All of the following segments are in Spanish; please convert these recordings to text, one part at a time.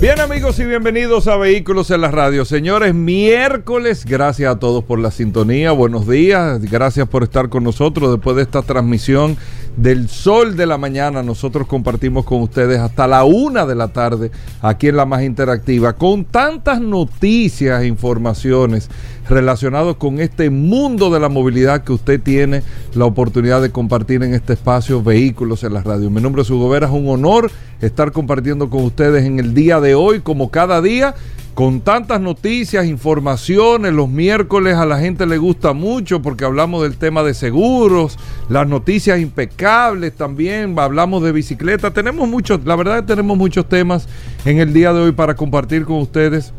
Bien amigos y bienvenidos a Vehículos en la Radio. Señores, miércoles, gracias a todos por la sintonía, buenos días, gracias por estar con nosotros después de esta transmisión del sol de la mañana. Nosotros compartimos con ustedes hasta la una de la tarde aquí en la más interactiva con tantas noticias e informaciones relacionadas con este mundo de la movilidad que usted tiene la oportunidad de compartir en este espacio Vehículos en la Radio. Mi nombre es Hugo Vera, es un honor estar compartiendo con ustedes en el día de hoy, como cada día, con tantas noticias, informaciones. Los miércoles a la gente le gusta mucho porque hablamos del tema de seguros, las noticias impecables también, hablamos de bicicleta. Tenemos muchos, la verdad tenemos muchos temas en el día de hoy para compartir con ustedes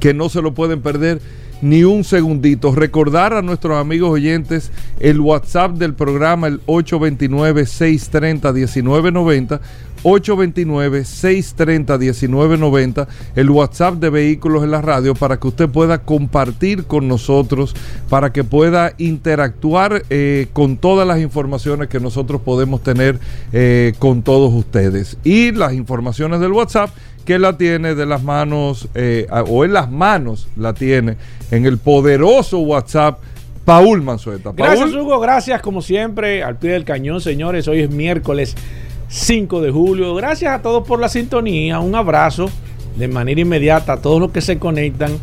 que no se lo pueden perder ni un segundito. Recordar a nuestros amigos oyentes el WhatsApp del programa, el 829-630-1990. 829-630-1990, el WhatsApp de Vehículos en la Radio, para que usted pueda compartir con nosotros, para que pueda interactuar eh, con todas las informaciones que nosotros podemos tener eh, con todos ustedes. Y las informaciones del WhatsApp que la tiene de las manos, eh, o en las manos la tiene, en el poderoso WhatsApp. Paul Manzueta. Gracias, Hugo. Gracias, como siempre, al pie del cañón, señores. Hoy es miércoles 5 de julio. Gracias a todos por la sintonía. Un abrazo de manera inmediata a todos los que se conectan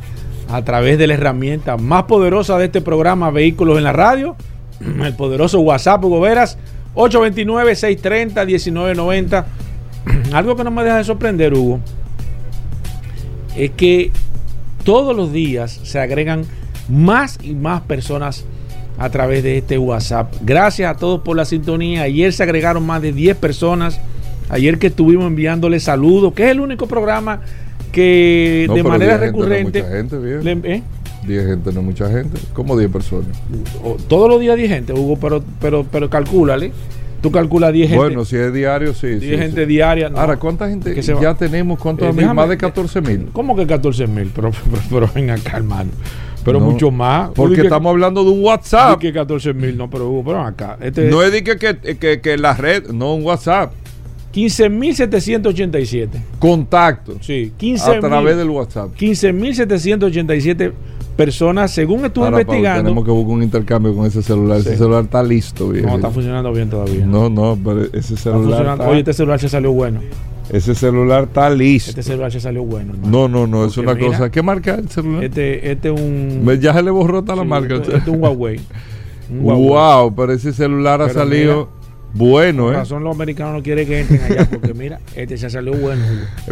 a través de la herramienta más poderosa de este programa, Vehículos en la Radio, el poderoso WhatsApp, Hugo Veras, 829-630-1990. Algo que no me deja de sorprender, Hugo, es que todos los días se agregan más y más personas a través de este WhatsApp. Gracias a todos por la sintonía. Ayer se agregaron más de 10 personas. Ayer que estuvimos enviándole saludos, que es el único programa que de manera recurrente... Gente, no gente, ¿eh? 10 gente, no mucha gente. ¿Cómo 10 personas? Todos los días 10 gente, Hugo, pero, pero, pero calcúlale. Tú calculas 10 gente. Bueno, si es diario, sí. 10 sí, gente diaria. No. Ahora, ¿cuánta gente que ya tenemos? ¿Cuántos eh, Más de 14 mil. ¿Cómo que 14 mil? Pero, pero, pero, ven acá, hermano. Pero mucho más. Porque estamos hablando de un WhatsApp. que 14 mil, no, pero, pero acá. Este, no es de que, que, que, que la red, no, un WhatsApp. 15.787. Contactos. Sí, 15 A través del WhatsApp. 15.787 personas, según estuve investigando. tenemos que buscar un intercambio con ese celular. Ese celular está listo, bien. No, está funcionando bien todavía. No, no, pero ese celular. Oye, este celular se salió bueno. Ese celular está listo. Este celular se salió bueno. No, no, no, es una cosa. ¿Qué marca el celular? Este, este un. Ya se le borró toda la marca. Este, es un Huawei. un Huawei. Wow, pero ese celular ha salido. Bueno, ¿eh? razón los americanos no quieren que entren allá porque mira, este se salió bueno.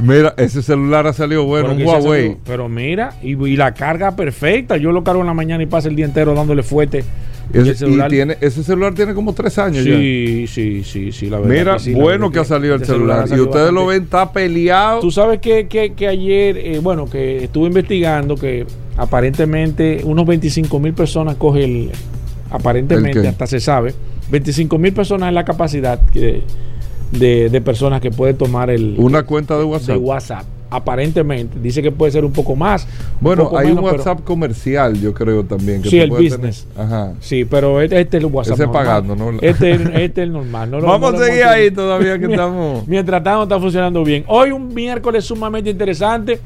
Mira, ese celular ha salido bueno, un Huawei. pero mira, y, y, la carga perfecta. Yo lo cargo en la mañana y paso el día entero dándole fuerte ese, y tiene, ese celular tiene como tres años sí, Sí, sí, sí, la verdad. Mira, bueno que, ha salido el celular. y ustedes lo ven, está peleado. Tú sabes que, que, que ayer, eh, bueno, que estuve investigando que aparentemente unos 25 mil personas coge el. Aparentemente, hasta se sabe, 25 mil personas es la capacidad de, de, personas que puede tomar el. Una cuenta de WhatsApp. De WhatsApp aparentemente. Dice que puede ser un poco más. Bueno, hay un WhatsApp comercial, yo creo también. Que sí, el business. Ajá. Sí, pero este, este, es el WhatsApp. Ese pagando, ¿no? Este, este es el normal. Vamos a seguir ahí todavía que estamos. Mientras tanto, está funcionando bien. Hoy un miércoles sumamente interesante.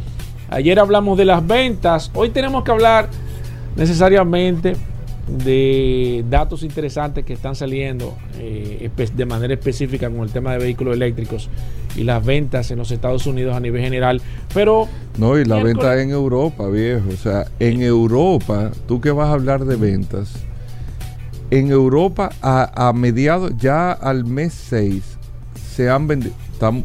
Ayer hablamos de las ventas. Hoy tenemos que hablar necesariamente de datos interesantes que están saliendo eh, de manera específica con el tema de vehículos eléctricos y las ventas en los Estados Unidos a nivel general. Pero. No, y la venta en Europa, viejo. O sea, en Europa, tú que vas a hablar de ventas, en Europa a, a mediados, ya al mes 6, se han vendido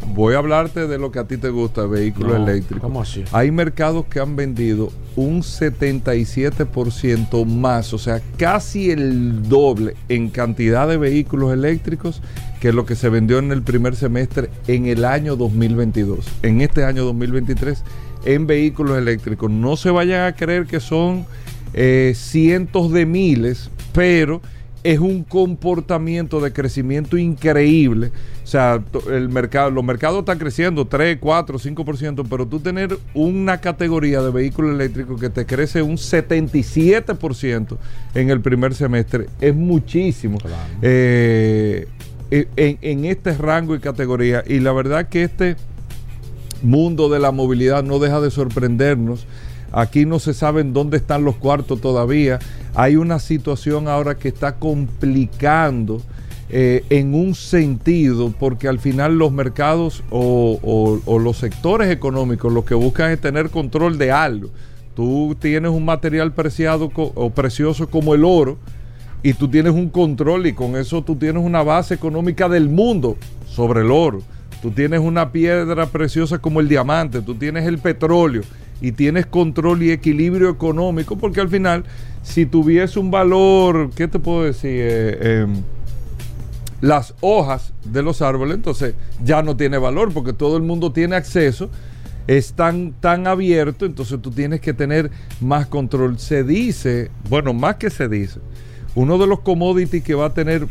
voy a hablarte de lo que a ti te gusta, vehículos eléctricos. ¿Cómo así? Hay mercados que han vendido un 77% más, o sea, casi el doble en cantidad de vehículos eléctricos que lo que se vendió en el primer semestre en el año 2022. En este año 2023 en vehículos eléctricos. No se vayan a creer que son eh, cientos de miles, pero es un comportamiento de crecimiento increíble. O sea, el mercado, los mercados están creciendo 3, 4, 5%, pero tú tener una categoría de vehículos eléctricos que te crece un 77% en el primer semestre es muchísimo eh, en, en este rango y categoría. Y la verdad que este mundo de la movilidad no deja de sorprendernos. Aquí no se sabe dónde están los cuartos todavía. Hay una situación ahora que está complicando eh, en un sentido, porque al final los mercados o, los sectores económicos lo que buscan es tener control de algo. Tú tienes un material preciado o precioso como el oro y tú tienes un control y con eso tú tienes una base económica del mundo sobre el oro. Tú tienes una piedra preciosa como el diamante, tú tienes el petróleo y tienes control y equilibrio económico, porque al final, si tuviese un valor, ¿qué te puedo decir? Eh, em, las hojas de los árboles, entonces ya no tiene valor, porque todo el mundo tiene acceso, es tan, tan abierto, entonces tú tienes que tener más control. Se dice, bueno, más que se dice, uno de los commodities que va a tener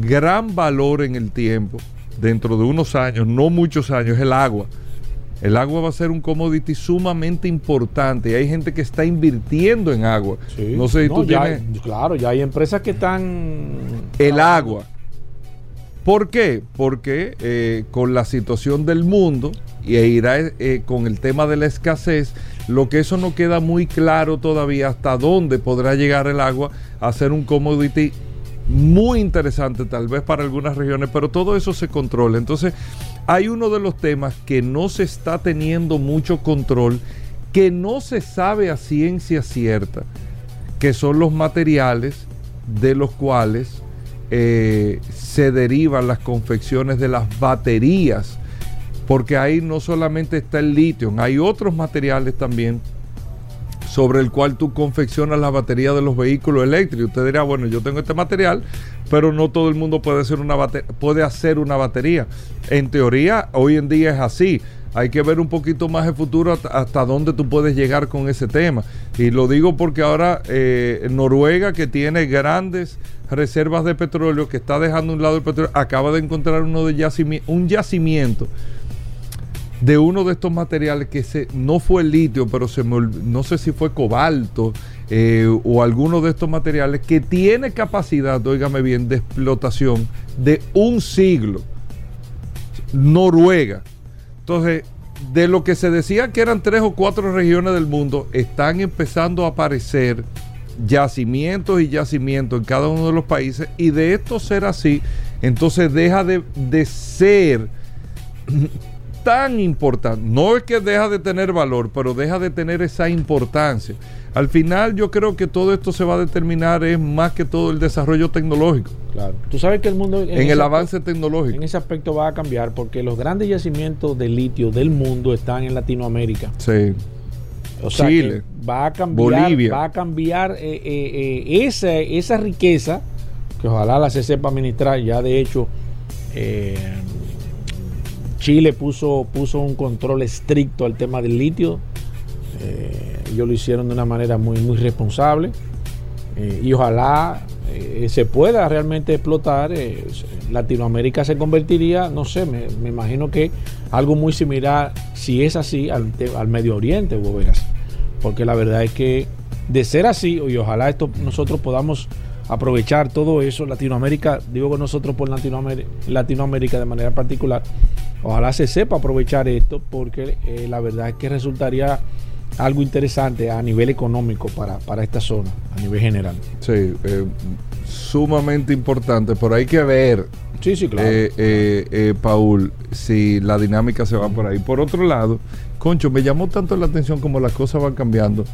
gran valor en el tiempo, dentro de unos años, no muchos años, es el agua. El agua va a ser un commodity sumamente importante y hay gente que está invirtiendo en agua. no sé si tú tienes... claro, ya hay empresas que están... El agua. ¿Por qué? Porque eh, con la situación del mundo y e irá eh, con el tema de la escasez, lo que eso no queda muy claro todavía hasta dónde podrá llegar el agua a ser un commodity muy interesante tal vez para algunas regiones, pero todo eso se controla. Entonces, hay uno de los temas que no se está teniendo mucho control, que no se sabe a ciencia cierta, que son los materiales de los cuales eh, se derivan las confecciones de las baterías, porque ahí no solamente está el litio, hay otros materiales también sobre el cual tú confeccionas la batería de los vehículos eléctricos. Usted dirá, bueno, yo tengo este material, pero no todo el mundo puede hacer una, puede hacer una batería. En teoría, hoy en día es así. Hay que ver un poquito más el futuro hasta, dónde tú puedes llegar con ese tema. Y lo digo porque ahora eh, Noruega, que tiene grandes reservas de petróleo, que está dejando un lado el petróleo, acaba de encontrar uno de un yacimiento de uno de estos materiales que se, no fue litio, pero se no sé si fue cobalto eh, o alguno de estos materiales que tiene capacidad, óigame bien, de explotación de un siglo. Noruega. Entonces, de lo que se decía que eran tres o cuatro regiones del mundo, están empezando a aparecer yacimientos y yacimientos en cada uno de los países y de esto ser así, entonces deja de, de ser tan importante. No es que deja de tener valor, pero deja de tener esa importancia. Al final yo creo que todo esto se va a determinar es más que todo el desarrollo tecnológico. Claro. Tú sabes que el mundo... En, el avance tecnológico. En ese aspecto va a cambiar porque los grandes yacimientos de litio del mundo están en Latinoamérica. Sí. O sea Chile. va a cambiar, Bolivia. Va a cambiar eh, eh, eh, esa, esa riqueza que ojalá la se sepa administrar. Ya de hecho... Chile puso, puso un control estricto al tema del litio. Eh, ellos lo hicieron de una manera muy, muy responsable. Eh, y ojalá eh, se pueda realmente explotar. Latinoamérica se convertiría, no sé, me, imagino que algo muy similar, si es así, al, al Medio Oriente, Boveras. Porque la verdad es que de ser así, y ojalá esto nosotros podamos aprovechar todo eso, Latinoamérica, digo nosotros por Latinoamérica, Latinoamérica de manera particular, Ojalá se sepa aprovechar esto porque eh, la verdad es que resultaría algo interesante a nivel económico para, esta zona, a nivel general. Sí, eh, sumamente importante, pero hay que ver, sí, sí, claro, eh, Paul, si la dinámica se va por ahí. Por otro lado, Concho, me llamó tanto la atención como las cosas van cambiando.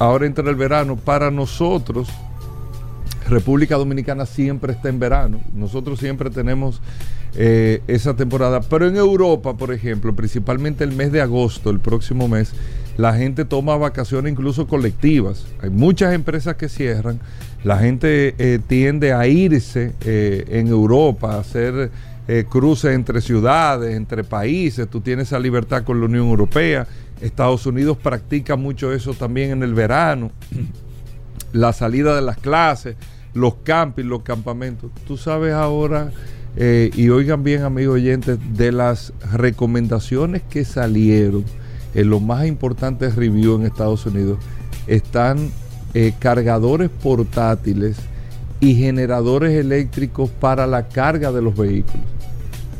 Ahora entra el verano, para nosotros, República Dominicana siempre está en verano. Nosotros siempre tenemos eh, esa temporada. Pero en Europa, por ejemplo, principalmente el mes de agosto, el próximo mes, la gente toma vacaciones incluso colectivas. Hay muchas empresas que cierran. La gente eh, tiende a irse eh, en Europa, a hacer cruces entre ciudades, entre países. Tú tienes esa libertad con la Unión Europea. Estados Unidos practica mucho eso también en el verano. la salida de las clases, los campings, los campamentos. Tú sabes ahora, eh, y oigan bien amigos oyentes, de las recomendaciones que salieron en los más importantes reviews en Estados Unidos, están eh, cargadores portátiles y generadores eléctricos para la carga de los vehículos.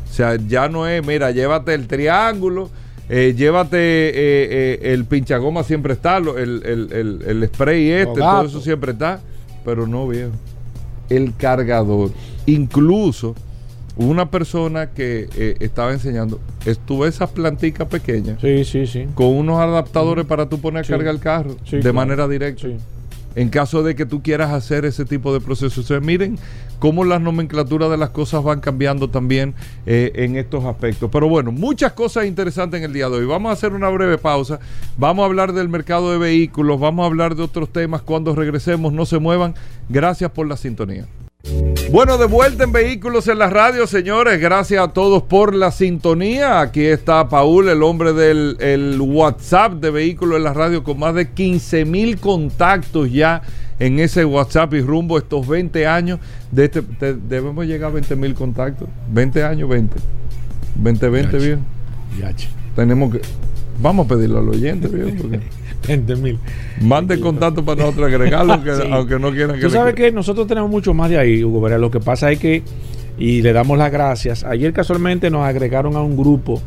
O sea, ya no es, mira, llévate el triángulo, eh, llévate eh, el pinchagoma siempre está, el, el, spray este, todo eso siempre está, pero no viejo. El cargador, incluso una persona que estaba enseñando, estuvo esas plantitas pequeñas. Sí, sí, sí. Con unos adaptadores para tú poner a cargar el carro de manera directa en caso de que tú quieras hacer ese tipo de procesos. miren cómo las nomenclaturas de las cosas van cambiando también eh, en estos aspectos. Pero bueno, muchas cosas interesantes en el día de hoy. Vamos a hacer una breve pausa. Vamos a hablar del mercado de vehículos, vamos a hablar de otros temas cuando regresemos. No se muevan. Gracias por la sintonía. Bueno, de vuelta en Vehículos en la Radio, señores. Gracias a todos por la sintonía. Aquí está Paul, el hombre del WhatsApp de Vehículos en la Radio, con más de 15 mil contactos ya en ese WhatsApp y rumbo estos 20 años. De este, debemos llegar a 20 mil contactos. 20 años, 20. 20, 20, bien. Tenemos que. Vamos a pedirlo al oyente. Porque... 20 mil. Mande contacto para nosotros agregarlo, aunque, no quieran que Tú sabes que nosotros tenemos mucho más de ahí, Hugo. Lo que pasa es que, y le damos las gracias, ayer casualmente nos agregaron a un grupo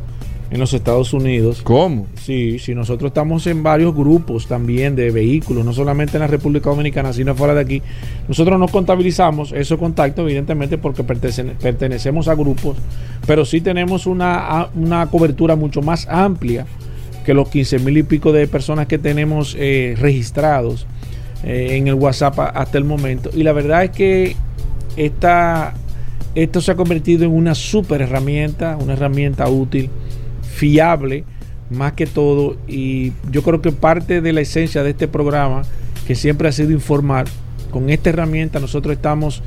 en los Estados Unidos. ¿Cómo? Sí, sí, nosotros estamos en varios grupos también de vehículos, no solamente en la República Dominicana, sino fuera de aquí. Nosotros no contabilizamos esos contactos, evidentemente, porque pertenecemos a grupos, pero sí tenemos una, una cobertura mucho más amplia que los 15 mil y pico de personas que tenemos eh, registrados eh, en el WhatsApp hasta el momento. Y la verdad es que esta, esto se ha convertido en una super herramienta, una herramienta útil, fiable, más que todo. Y yo creo que parte de la esencia de este programa, que siempre ha sido informar, con esta herramienta nosotros estamos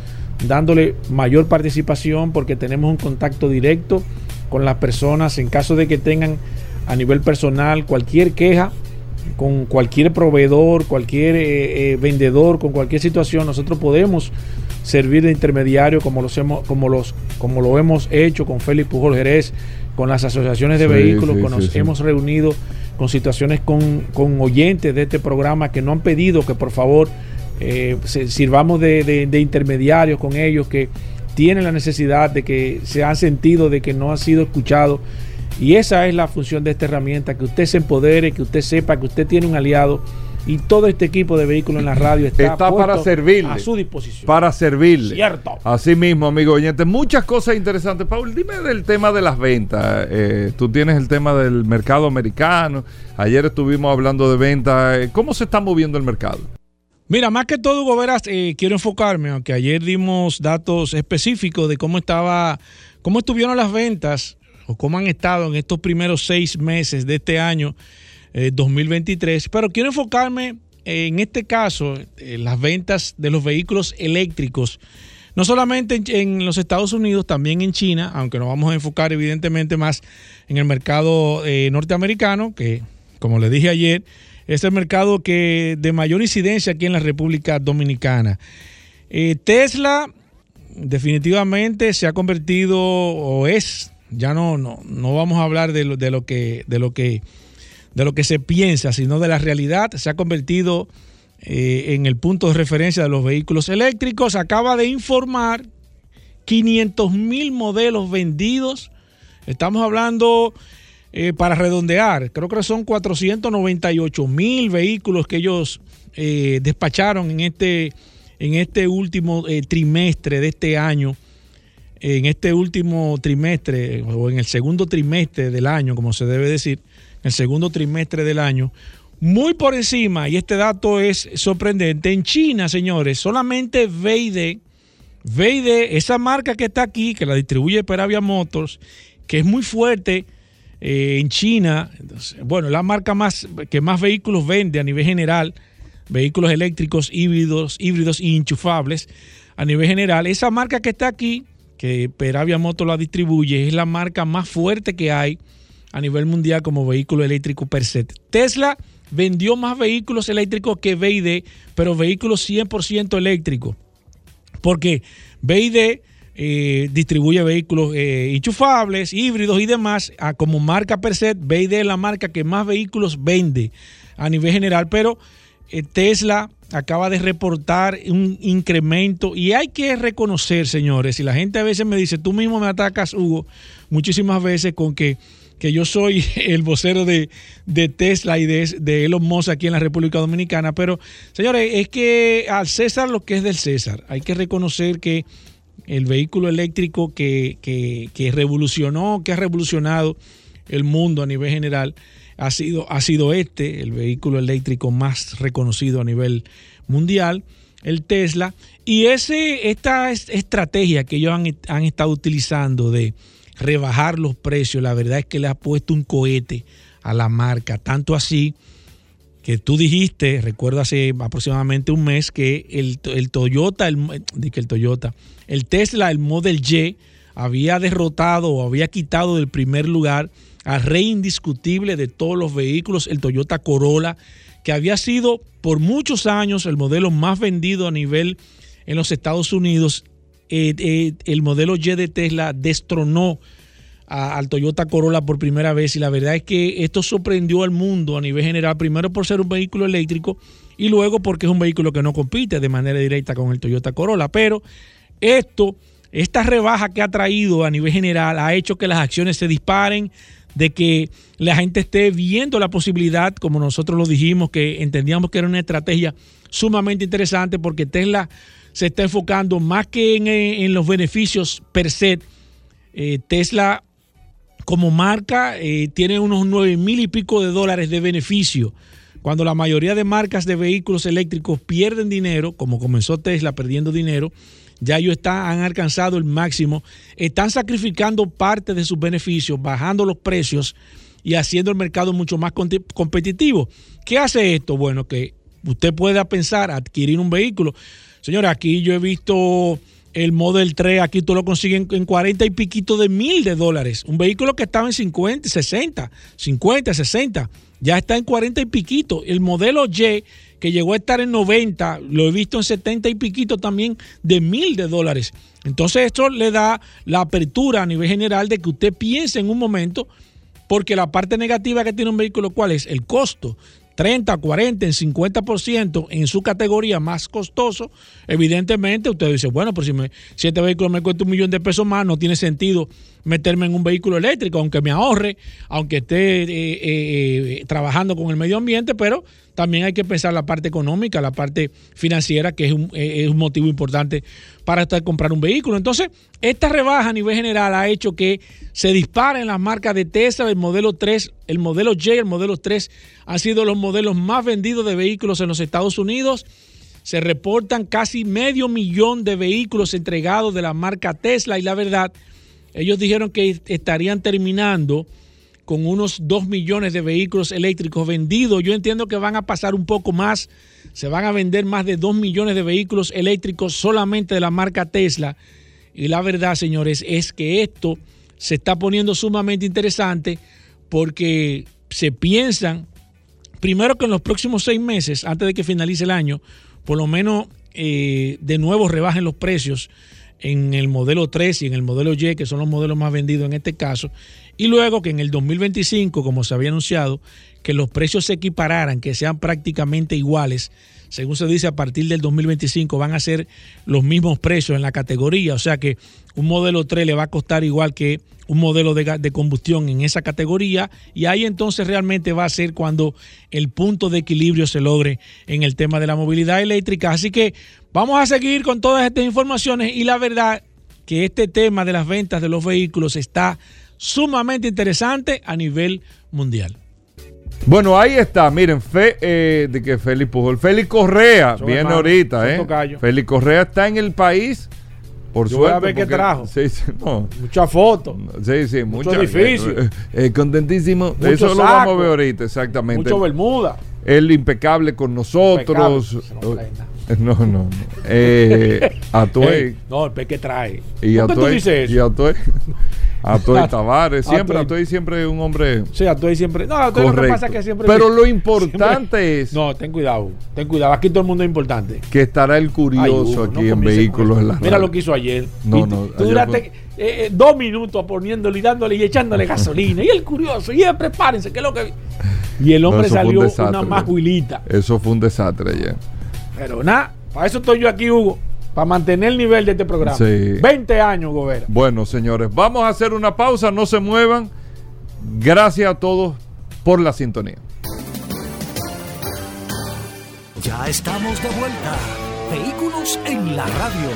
dándole mayor participación porque tenemos un contacto directo con las personas en caso de que tengan a nivel personal, cualquier queja con cualquier proveedor, cualquier eh, eh, vendedor, con cualquier situación, nosotros podemos servir de intermediario como, los hemos, como, los, como lo hemos hecho con Félix Pujol Jerez, con las asociaciones de vehículos, con nos hemos reunido con situaciones con, con, oyentes de este programa que no han pedido que por favor eh, sirvamos de, de, de intermediarios con ellos, que tienen la necesidad de que se han sentido de que no ha sido escuchado y esa es la función de esta herramienta, que usted se empodere, que usted sepa que usted tiene un aliado y todo este equipo de vehículos en la radio está, para servirle. A su disposición. Para servirle. Cierto. Así mismo, amigo oyente. Muchas cosas interesantes. Paul, dime del tema de las ventas. Eh, tú tienes el tema del mercado americano. Ayer estuvimos hablando de ventas. Eh, ¿Cómo se está moviendo el mercado? Mira, más que todo, Hugo eh, quiero enfocarme, aunque ayer dimos datos específicos de cómo estaba, cómo estuvieron las ventas o cómo han estado en estos primeros seis meses de este año 2023. Eh, Pero quiero enfocarme en este caso en las ventas de los vehículos eléctricos. No solamente en, los Estados Unidos, también en China, aunque nos vamos a enfocar evidentemente más en el mercado eh, norteamericano, que como les dije ayer, es el mercado que de mayor incidencia aquí en la República Dominicana. Eh, Tesla definitivamente se ha convertido o es ya no, no, no vamos a hablar de lo, de lo que, de lo que, de lo que se piensa, sino de la realidad. Se ha convertido eh, en el punto de referencia de los vehículos eléctricos. Acaba de informar 500 mil modelos vendidos. Estamos hablando, eh, para redondear, creo que son 498 mil vehículos que ellos eh, despacharon en este, en este último trimestre de este año en este último trimestre o en el segundo trimestre del año, como se debe decir, el segundo trimestre del año, muy por encima, y este dato es sorprendente, en China, señores, solamente VID, VID, esa marca que está aquí, que la distribuye Peravia Motors, que es muy fuerte eh, en China, bueno, la marca más que más vehículos vende a nivel general, vehículos eléctricos, híbridos, híbridos y enchufables, a nivel general, esa marca que está aquí, que Peravia Moto la distribuye, es la marca más fuerte que hay a nivel mundial como vehículo eléctrico per se. Tesla vendió más vehículos eléctricos que BID, pero vehículos 100% eléctricos. Porque BID eh, distribuye vehículos eh, enchufables, híbridos y demás. A, como marca per se, BID es la marca que más vehículos vende a nivel general, pero eh, Tesla acaba de reportar un incremento y hay que reconocer, señores, y la gente a veces me dice, tú mismo me atacas, Hugo, muchísimas veces con que, que yo soy el vocero de, de Tesla y de, de, Elon Musk aquí en la República Dominicana, pero señores, es que al César lo que es del César, hay que reconocer que el vehículo eléctrico que, que, que revolucionó, que ha revolucionado el mundo a nivel general, ha sido, ha sido este, el vehículo eléctrico más reconocido a nivel mundial, el Tesla. Y ese, esta estrategia que ellos han, han estado utilizando de rebajar los precios, la verdad es que le ha puesto un cohete a la marca, tanto así que tú dijiste, recuerdo hace aproximadamente un mes, que el, el Toyota, el, que el Toyota, el Tesla, el Model Y, había derrotado o había quitado del primer lugar al rey indiscutible de todos los vehículos, el Toyota Corolla, que había sido por muchos años el modelo más vendido a nivel en los Estados Unidos. Eh, eh, el modelo Y de Tesla destronó al Toyota Corolla por primera vez y la verdad es que esto sorprendió al mundo a nivel general, primero por ser un vehículo eléctrico y luego porque es un vehículo que no compite de manera directa con el Toyota Corolla. Pero esto, esta rebaja que ha traído a nivel general ha hecho que las acciones se disparen, de que la gente esté viendo la posibilidad, como nosotros lo dijimos, que entendíamos que era una estrategia sumamente interesante porque Tesla se está enfocando más que en, en los beneficios per se. Eh, Tesla como marca eh, tiene unos 9 mil y pico de dólares de beneficio. Cuando la mayoría de marcas de vehículos eléctricos pierden dinero, como comenzó Tesla perdiendo dinero, ya ellos están, han alcanzado el máximo, están sacrificando parte de sus beneficios, bajando los precios y haciendo el mercado mucho más competitivo. ¿Qué hace esto? Bueno, que usted pueda pensar adquirir un vehículo. Señora, aquí yo he visto el Model 3, aquí tú lo consigues en 40 y piquito de mil de dólares. Un vehículo que estaba en 50, 60, 50, 60, ya está en 40 y piquito. El modelo Y que llegó a estar en 90, lo he visto en 70 y piquito también de mil de dólares. Entonces esto le da la apertura a nivel general de que usted piense en un momento, porque la parte negativa que tiene un vehículo, ¿cuál es? El costo. 30, 40, en 50% en su categoría más costoso, evidentemente usted dice, bueno, pues si, me, si este vehículo me cuesta un millón de pesos más, no tiene sentido meterme en un vehículo eléctrico, aunque me ahorre, aunque esté eh, eh, eh, trabajando con el medio ambiente, pero también hay que pensar la parte económica, la parte financiera, que es un, es un motivo importante para comprar un vehículo. Entonces, esta rebaja a nivel general ha hecho que se disparen las marcas de Tesla, el modelo 3, el modelo Y, el modelo 3 han sido los modelos más vendidos de vehículos en los Estados Unidos. Se reportan casi medio millón de vehículos entregados de la marca Tesla y la verdad, ellos dijeron que estarían terminando con unos 2 millones de vehículos eléctricos vendidos. Yo entiendo que van a pasar un poco más. Se van a vender más de 2 millones de vehículos eléctricos solamente de la marca Tesla. Y la verdad, señores, es que esto se está poniendo sumamente interesante porque se piensan, primero que en los próximos seis meses, antes de que finalice el año, por lo menos eh, de nuevo rebajen los precios en el modelo 3 y en el modelo Y, que son los modelos más vendidos en este caso, y luego que en el 2025, como se había anunciado, que los precios se equipararan, que sean prácticamente iguales. Según se dice, a partir del 2025 van a ser los mismos precios en la categoría. O sea que un modelo 3 le va a costar igual que un modelo de, de, combustión en esa categoría. Y ahí entonces realmente va a ser cuando el punto de equilibrio se logre en el tema de la movilidad eléctrica. Así que vamos a seguir con todas estas informaciones. Y la verdad que este tema de las ventas de los vehículos está sumamente interesante a nivel mundial. Bueno, ahí está, miren, fe, eh, de que Félix Pujol, Félix Correa, viene hermano, ahorita, ¿eh? Félix Correa está en el país, por Yo suerte. Voy a ver qué trajo. Sí, sí, no. Muchas fotos. Sí, sí, mucho mucha, edificio. Eh, eh, contentísimo. Mucho Eso lo vamos a ver ahorita, exactamente. Mucho bermuda. Él impecable con nosotros. Impecable. No, no, no. Eh, Atuey. no, el pe que trae. Y ¿Por qué tú Atuey. dices eso? Y Atuey. Tavares, siempre, Atoy siempre un hombre Sí, Atoy siempre. No, Atoy lo que pasa es que siempre. Pero lo importante siempre- es No, ten cuidado. Ten cuidado. Aquí todo el mundo es importante. que estará el Ay, curioso aquí no en vehículos en la Mira lo que hizo ayer. No, Y no, tú- duraste fue- eh, eh, dos minutos poniéndole y dándole y echándole gasolina. y el curioso. Y él, prepárense, que es lo que. Y el hombre un salió desastre. una majuilita. Eso fue un desastre ayer. Pero nada, para eso estoy yo aquí, Hugo. Para mantener el nivel de este programa. Sí. 20 años, Gobera. Bueno, señores, vamos a hacer una pausa, no se muevan. Gracias a todos por la sintonía. Ya estamos de vuelta. Vehículos en la radio.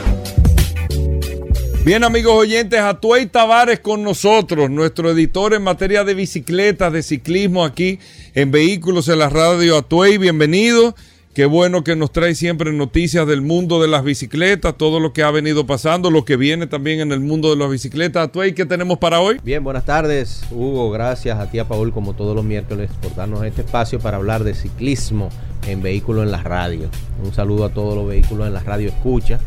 Bien, amigos oyentes, Atuey Tavares con nosotros, nuestro editor en materia de bicicletas, de ciclismo aquí en Vehículos en la Radio. Atuey, bienvenido. Qué bueno que nos trae siempre noticias del mundo de las bicicletas, todo lo que ha venido pasando, lo que viene también en el mundo de las bicicletas. Atuey, ¿qué tenemos para hoy? Bien, buenas tardes, Hugo. Gracias a ti, a Paul, como todos los miércoles, por darnos este espacio para hablar de ciclismo en vehículos en la radio. Un saludo a todos los vehículos en la radio escucha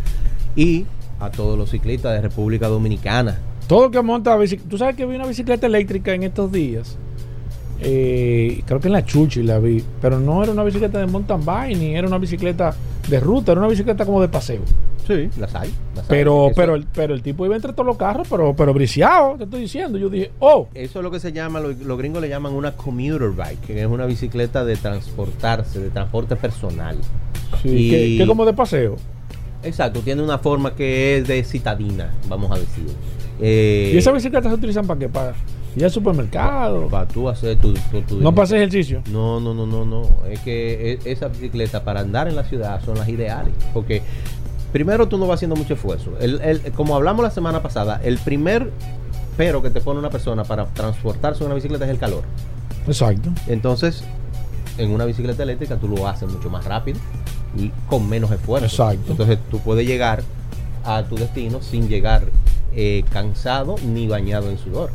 y a todos los ciclistas de República Dominicana. Todo el que monta bicicleta. Tú sabes que vi una bicicleta eléctrica en estos días. Eh, creo que en la Chuchi la vi. Pero no era una bicicleta de mountain bike ni era una bicicleta de ruta, era una bicicleta como de paseo. Sí, las hay. las. Pero, pero, el, pero el tipo iba entre todos los carros, pero, pero briciado, te estoy diciendo. Yo dije, oh, Eso es lo que se llama, lo- los gringos le llaman una commuter bike, que es una bicicleta de transportarse, de transporte personal. sí, Y- que, que como de paseo. Exacto, tiene una forma que es de citadina, vamos a decir. Eh, ¿Y esas bicicletas se utilizan para qué? Para ir al supermercado. para tú hacer tu, tu, tu no para hacer ejercicio. No, no, no, no, no. Es que e- esas bicicletas para andar en la ciudad son las ideales. Porque primero tú no vas haciendo mucho esfuerzo. El, el- como hablamos la semana pasada, el primer pero que te pone una persona para transportarse en una bicicleta es el calor. Exacto. Entonces, en una bicicleta eléctrica tú lo haces mucho más rápido y con menos esfuerzo. Exacto. Entonces tú puedes llegar a tu destino sin llegar eh, cansado ni bañado en sudor.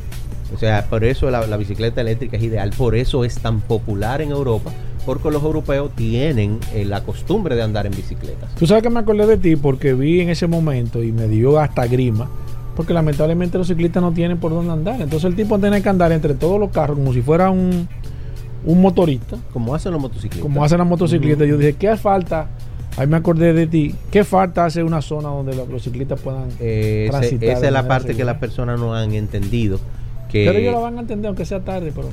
O sea, por eso la, la bicicleta eléctrica es ideal, por eso es tan popular en Europa, porque los europeos tienen eh, la costumbre de andar en bicicletas. Tú sabes que me acordé de ti porque vi en ese momento y me dio hasta grima. Porque lamentablemente los ciclistas no tienen por dónde andar. Entonces el tipo tiene que andar entre todos los carros como si fuera un, un motorista. Como hacen los motociclistas. Como hacen las motocicletas. Yo dije, ¿qué falta? Ahí me acordé de ti. ¿Qué falta hace una zona donde los, ciclistas puedan Eh, transitar de esa es la parte que las personas no han entendido. Que Pero ellos la van a entender aunque sea tarde, pero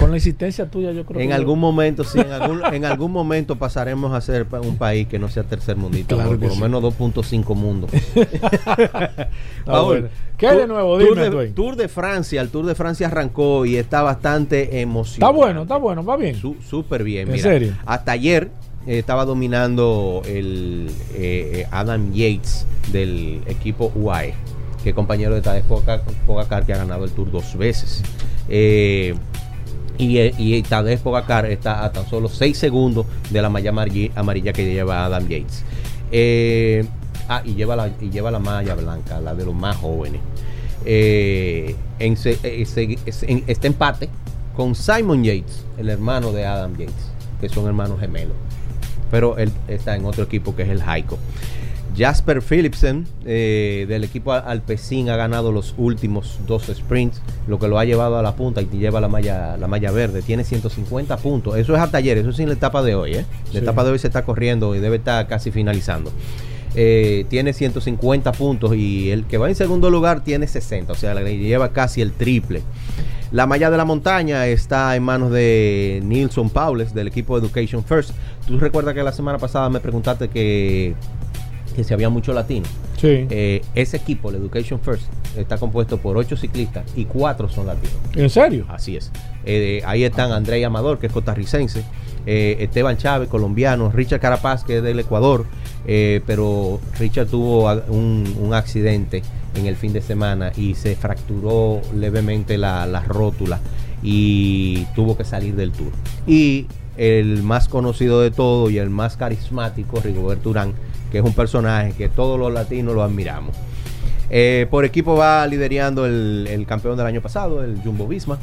con la existencia tuya yo creo En que... algún momento, sí, en algún, en algún momento pasaremos a ser un país que no sea tercer mundito, Claro por, por sí. lo menos 2.5 mundos. Está Paul. ¿Qué hay de Tour- nuevo? Tour Dime, de, Dwayne. Tour de Francia, el Tour de Francia arrancó y está bastante Está emocionante. bueno, está bueno, va bien. Su- Súper bien. ¿En mira. serio? Hasta ayer eh, estaba dominando el eh, Adam Yates del equipo UAE, que es compañero de Tadej Poga- Pogacar, que ha ganado el Tour dos veces. Eh, y, eh, y Tadej Pogacar está a tan solo 6 segundos de la malla amarilla, que lleva Adam Yates. Eh, ah, y lleva, la, y lleva la malla blanca, la de los más jóvenes. Eh, eh, en este empate con Simon Yates, el hermano de Adam Yates, que son hermanos gemelos. Pero él está en otro equipo que es el Jaico. Jasper Philipsen eh, del equipo Alpecin ha ganado los últimos dos sprints, lo que lo ha llevado a la punta y lleva la malla, la malla verde. Tiene 150 puntos. Eso es hasta ayer, eso es sin la etapa de hoy. ¿eh? La Sí. etapa de hoy se está corriendo y debe estar casi finalizando. Eh, tiene 150 puntos y el que va en segundo lugar tiene 60, o sea, le lleva casi el triple. La malla de la montaña está en manos de Nilson Paules del equipo Education First. Tú recuerdas que la semana pasada me preguntaste que, que si había mucho latino. Sí. Eh, ese equipo, el Education First, está compuesto por ocho ciclistas y cuatro son latinos. ¿En serio? Así es. Eh, ahí están André Amador, que es costarricense, eh, Esteban Chávez, colombiano, Richard Carapaz, que es del Ecuador, eh, pero Richard tuvo un, accidente en el fin de semana y se fracturó levemente la, la rótula y tuvo que salir del tour. Y el más conocido de todo y el más carismático, Rigoberto Urán, que es un personaje que todos los latinos lo admiramos. Eh, por equipo va liderando el, campeón del año pasado, el Jumbo Visma.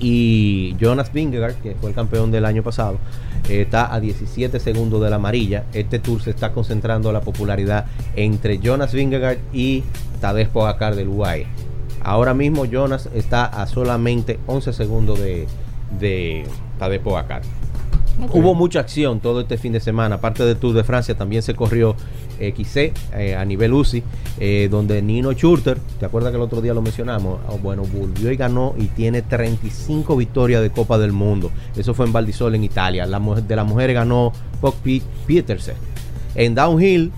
Y Jonas Vingegaard, que fue el campeón del año pasado, está a 17 segundos de la amarilla. Este tour se está concentrando la popularidad entre Jonas Vingegaard y Tadej Pogacar del UAE. Ahora mismo Jonas está a solamente 11 segundos de, de Tadej Pogacar. Hubo mucha acción todo este fin de semana. Aparte del Tour de Francia, también se corrió XC eh, a nivel UCI, eh, donde Nino Schurter, ¿te acuerdas que el otro día lo mencionamos? Oh, bueno, volvió y ganó y tiene 35 victorias de Copa del Mundo. Eso fue en Valdisol, en Italia. La, de las mujeres ganó Puck Petersen. En Downhill,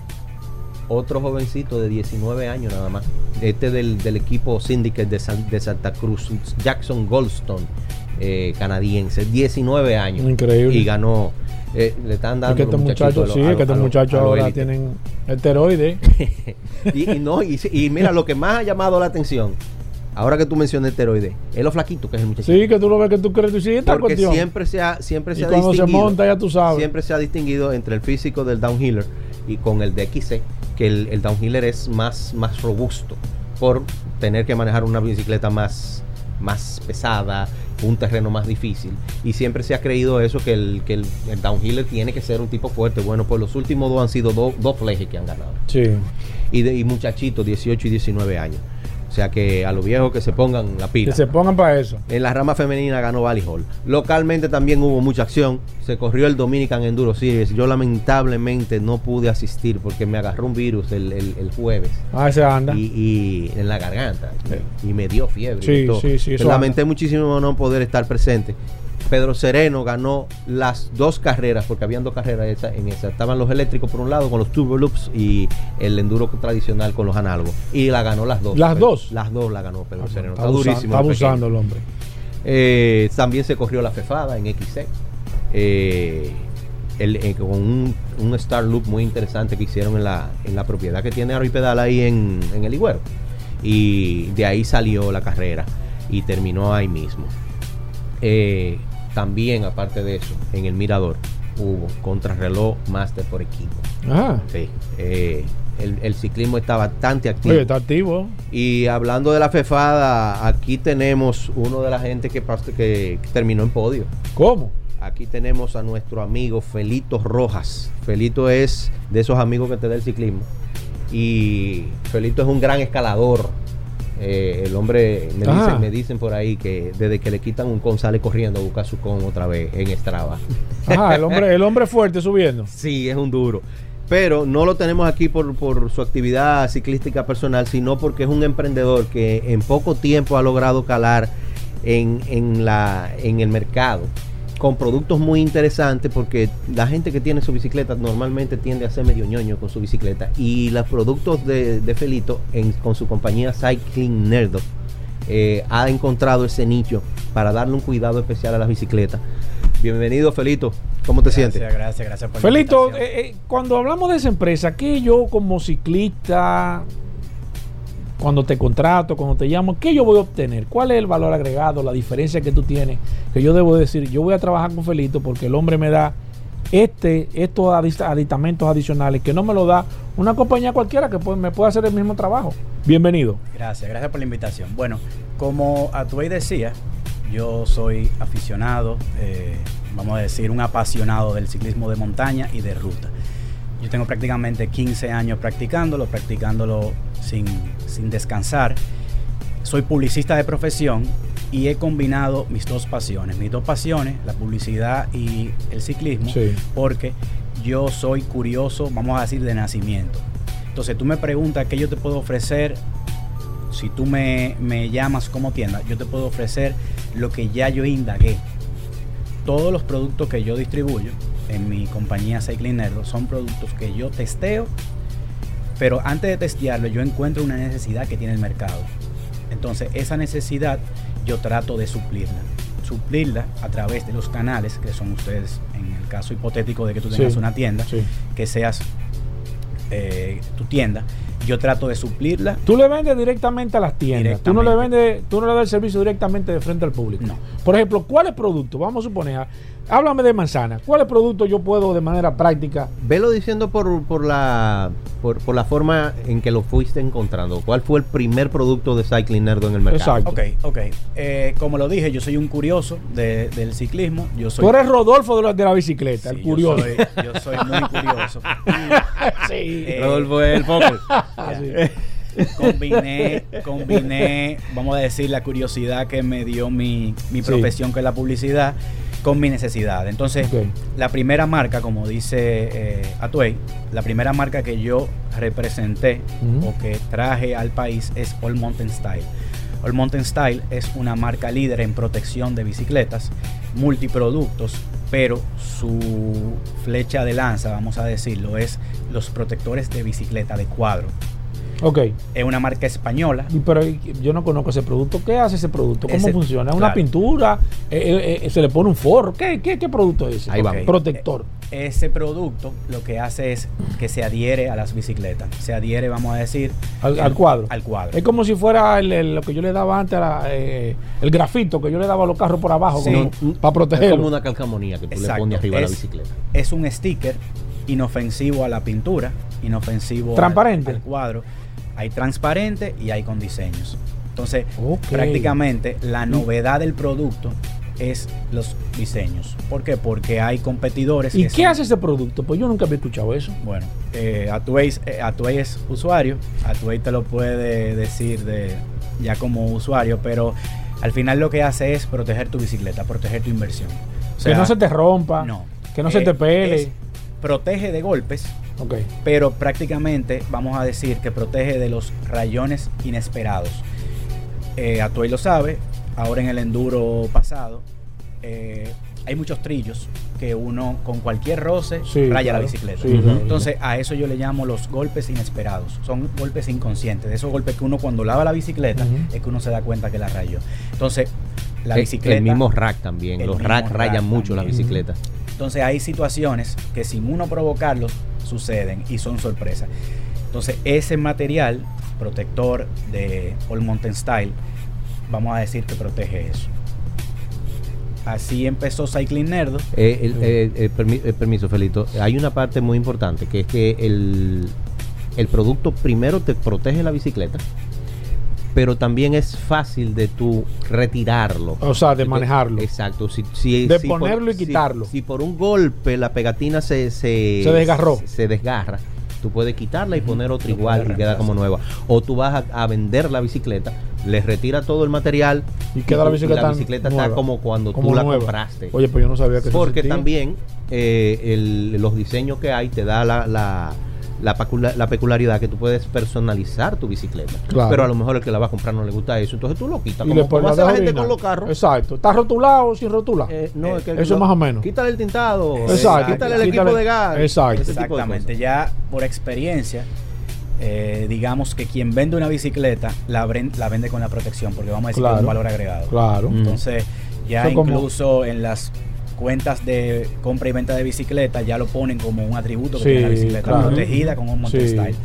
otro jovencito de 19 años nada más. Este del, del equipo Syndicate de Santa Cruz, Jackson Goldstone, eh, canadiense, 19 años. Increíble. Y ganó. eh, le están Es dando que estos muchachos, sí, es que estos muchachos ahora élite. tienen esteroides. y, y no, y, y mira, lo que más ha llamado la atención, ahora que tú mencionas esteroide, es lo flaquito que es el muchacho. Sí, que tú lo ves que tú crees, tú sí, esta Porque cuestión. siempre se ha, siempre y se ha cuando se distinguido. monta, ya tú sabes. Siempre se ha distinguido entre el físico del downhiller y con el de XC, que el, el downhiller es más, más robusto por tener que manejar una bicicleta más, más pesada, un terreno más difícil. Y siempre se ha creído eso, que el, que el, el downhiller tiene que ser un tipo fuerte. Bueno, pues los últimos dos han sido do- dos flejes que han ganado. Sí. Y, de, y muchachitos, 18 y 19 años. O sea que a los viejos que se pongan la Que pila. se pongan para eso. En la rama femenina ganó Valley Hall. Localmente también hubo mucha acción. Se corrió el Dominican Enduro Series. Yo lamentablemente no pude asistir porque me agarró un virus el, el- el jueves. Ah, ese anda. Y, y en la garganta. Sí. Y me dio fiebre. Sí, y todo. sí, sí, Lamenté anda. muchísimo no poder estar presente. Pedro Sereno ganó las dos carreras, porque habían dos carreras esa- en esa. Estaban los eléctricos por un lado con los turbo loops y el enduro tradicional con los análogos. Y la ganó las dos. ¿Las Pedro- dos? Las dos la ganó Pedro Sereno. está Está, abusando, durísimo. está abusando el hombre. Eh, también se corrió la Fefada en XC. eh, el- eh, con un, un Star Loop muy interesante que hicieron en la, en la propiedad que tiene Aro Pedal ahí en, en el Iguero. Y de ahí salió la carrera y terminó ahí mismo. Eh, también, aparte de eso, en el Mirador hubo contrarreloj máster por equipo. Ajá. Sí, eh, el, el ciclismo está bastante activo. Oye, está activo. Y hablando de la fefada, aquí tenemos uno de la gente que, que terminó en podio. ¿Cómo? Aquí tenemos a nuestro amigo Felito Rojas. Felito es de esos amigos que te da el ciclismo. Y Felito es un gran escalador. Eh, el hombre, me Ah. dicen, me dicen por ahí que desde que le quitan un con sale corriendo a buscar su con otra vez en Strava. Ajá, el hombre, el hombre fuerte subiendo. Sí, es un duro. Pero no lo tenemos aquí por, por su actividad ciclística personal, sino porque es un emprendedor que en poco tiempo ha logrado calar en, en la, en el mercado con productos muy interesantes porque la gente que tiene su bicicleta normalmente tiende a ser medio ñoño con su bicicleta y los productos de, de Felito en- con su compañía Cycling Nerdo eh, ha encontrado ese nicho para darle un cuidado especial a las bicicletas. Bienvenido Felito, ¿cómo te gracias, sientes? Gracias, gracias por Felito, eh, eh, cuando hablamos de esa empresa, ¿qué yo como ciclista, cuando te contrato, cuando te llamo, qué yo voy a obtener? ¿Cuál es el valor agregado, la diferencia que tú tienes? Que yo debo decir, yo voy a trabajar con Felito porque el hombre me da este, estos aditamentos adicionales que no me lo da una compañía cualquiera que me pueda hacer el mismo trabajo. Bienvenido. Gracias, gracias por la invitación. Bueno, como Atuey decía, yo soy aficionado, eh, vamos a decir, un apasionado del ciclismo de montaña y de ruta. Yo tengo prácticamente 15 años practicándolo, practicándolo sin, sin descansar. Soy publicista de profesión y he combinado mis dos pasiones. Mis dos pasiones, la publicidad y el ciclismo, Sí. porque yo soy curioso, vamos a decir, de nacimiento. Entonces tú me preguntas qué yo te puedo ofrecer si tú me, me llamas como tienda, yo te puedo ofrecer lo que ya yo indagué. Todos los productos que yo distribuyo en mi compañía Cycling Nerdo son productos que yo testeo, pero antes de testearlo yo encuentro una necesidad que tiene el mercado. Entonces esa necesidad yo trato de suplirla. Suplirla a través de los canales que son ustedes, en el caso hipotético de que tú tengas Sí. una tienda, Sí. que seas eh, tu tienda, yo trato de suplirla. Tú le vendes directamente a las tiendas. Tú no le vendes, tú no le das el servicio directamente de frente al público. No. Por ejemplo, ¿cuáles productos? Vamos a suponer, háblame de manzana. ¿Cuáles productos yo puedo de manera práctica? Velo diciendo por, por la por, por la forma en que lo fuiste encontrando. ¿Cuál fue el primer producto de Cycling Nerdo en el mercado? Exacto. Ok, ok. Eh, como lo dije, yo soy un curioso de- del ciclismo. Yo soy, Tú eres Rodolfo de la, de la bicicleta, Sí, el yo curioso. soy- Yo soy, muy curioso. sí. Eh, Rodolfo es el. Así. combiné, combiné, vamos a decir, la curiosidad que me dio mi, mi Sí. profesión, que es la publicidad, con mi necesidad. Entonces, la primera marca, como dice eh, Atuey, la primera marca que yo representé o que traje al país es All Mountain Style. All Mountain Style es una marca líder en protección de bicicletas, multiproductos, pero su flecha de lanza, vamos a decirlo, es los protectores de bicicleta de cuadro. Ok. Es una marca española. Y pero yo no conozco ese producto. ¿Qué hace ese producto? ¿Cómo Ese- funciona? ¿Es una claro. pintura? Eh, eh, eh, ¿Se le pone un forro? ¿Qué, qué, qué producto es ese? Ahí vamos. Protector. Ese producto lo que hace es que se adhiere a las bicicletas. Se adhiere, vamos a decir, Al, el- al cuadro. Al cuadro. Es como si fuera el- el- lo que yo le daba antes, a la, eh, el grafito que yo le daba a los carros por abajo Sí. como- No, para Es protegerlo. como una calcamonía que tú le pones arriba a la Es- bicicleta. es un sticker inofensivo a la pintura, inofensivo al- Transparente. Al, cuadro. Hay transparente y hay con diseños. Entonces, prácticamente la novedad del producto es los diseños. ¿Por qué? Porque hay competidores. ¿Y que qué son- hace ese producto? Pues yo nunca había escuchado eso. Bueno, eh, Atuey, eh, Atuey es usuario, Atuey te lo puede decir de ya como usuario, pero al final lo que hace es proteger tu bicicleta, proteger tu inversión. O que no se te rompa, no. que no se Eh, te pele. es- protege de golpes, Pero prácticamente vamos a decir que protege de los rayones inesperados. Eh, Atuey lo sabe, ahora en el enduro pasado eh, hay muchos trillos que uno con cualquier roce Sí, raya la bicicleta. Sí, claro. Entonces a eso yo le llamo los golpes inesperados. Son golpes inconscientes, de esos golpes que uno cuando lava la bicicleta es que uno se da cuenta que la rayó. Entonces la El- bicicleta... El mismo rack también. Los rack rack rayan mucho las bicicletas. Entonces hay situaciones que sin uno provocarlos suceden y son sorpresas. Entonces ese material protector de All Mountain Style, vamos a decir que protege eso. Así empezó Cycling Nerdo. Eh, el- eh, eh, permiso, Felito. Hay una parte muy importante que es que el, el producto primero te protege la bicicleta, pero también es fácil de tú retirarlo. O sea, de Entonces, manejarlo. Exacto. Si, si- De si por- ponerlo y quitarlo. Si, por un golpe la pegatina se, se, Se desgarró. Se, se desgarra. Tú puedes quitarla y poner otra igual y queda como nueva. O tú vas a, a vender la bicicleta, le retira todo el material Y queda la bicicleta la bicicleta está como cuando Como tú la nueva. compraste. Oye, pues yo no sabía que Porque también eh, el- los diseños que hay te da la, la, la, la peculiaridad que tú puedes personalizar tu bicicleta. Claro. Pero a lo mejor el que la va a comprar no le gusta eso. Entonces tú lo quitas. Y Como, como hace la gente con los carros. Exacto. ¿Está rotulado o sin rotular? Eh, no, es que Eso lo- más o menos. Quítale el tintado. eh, Exacto. Quítale el Quítale- equipo de gas. Exacto. de Exactamente, ya por experiencia, eh, digamos que quien vende una bicicleta la, ven- la vende con la protección, porque vamos a decir que es Claro. un valor agregado. Claro. Entonces, ya Eso como- incluso en las cuentas de compra y venta de bicicleta ya lo ponen como un atributo que Sí, tiene la bicicleta claro. protegida con un mountain Sí. style.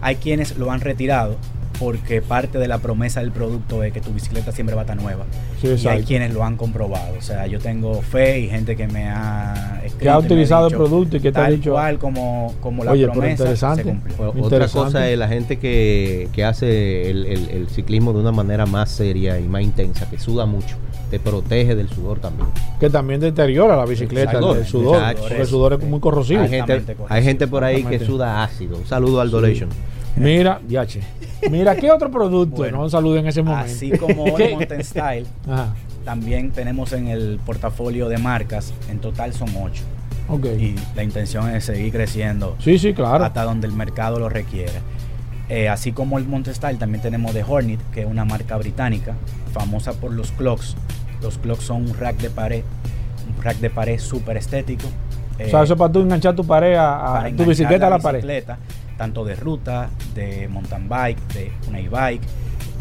Hay quienes lo han retirado porque parte de la promesa del producto es que tu bicicleta siempre va a estar nueva. Sí, y hay quienes lo han comprobado. O sea, yo tengo fe y gente que me ha escrito Que ha utilizado el producto y que te ha tal dicho. cual como, como la Oye, promesa interesante. se cumplió. Otra cosa es la gente que, que hace el, el- el ciclismo de una manera más seria y más intensa, que suda mucho, te protege del sudor también. que también deteriora la bicicleta, el, el sudor. Exacto. Porque el sudor es muy corrosivo. Hay gente, hay gente por ahí que suda ácido. Un saludo al Dolation. Mira, yache. Mira, ¿qué otro producto? Bueno, no salude en ese momento. Así como el ¿Qué? Mountain Style, Ajá. también tenemos en el portafolio de marcas, en total son ocho. Ok. Y la intención es seguir creciendo Sí, sí, claro. hasta donde el mercado lo requiere. Eh, así como el Mountain Style, también tenemos The Hornet, que es una marca británica, famosa por los clocks. Los clocks son un rack de pared, un rack de pared súper estético. o sea, Eh, eso es para tú enganchar tu pared a, tu bicicleta a la pared. bicicleta, tanto de ruta, de mountain bike, de una e-bike,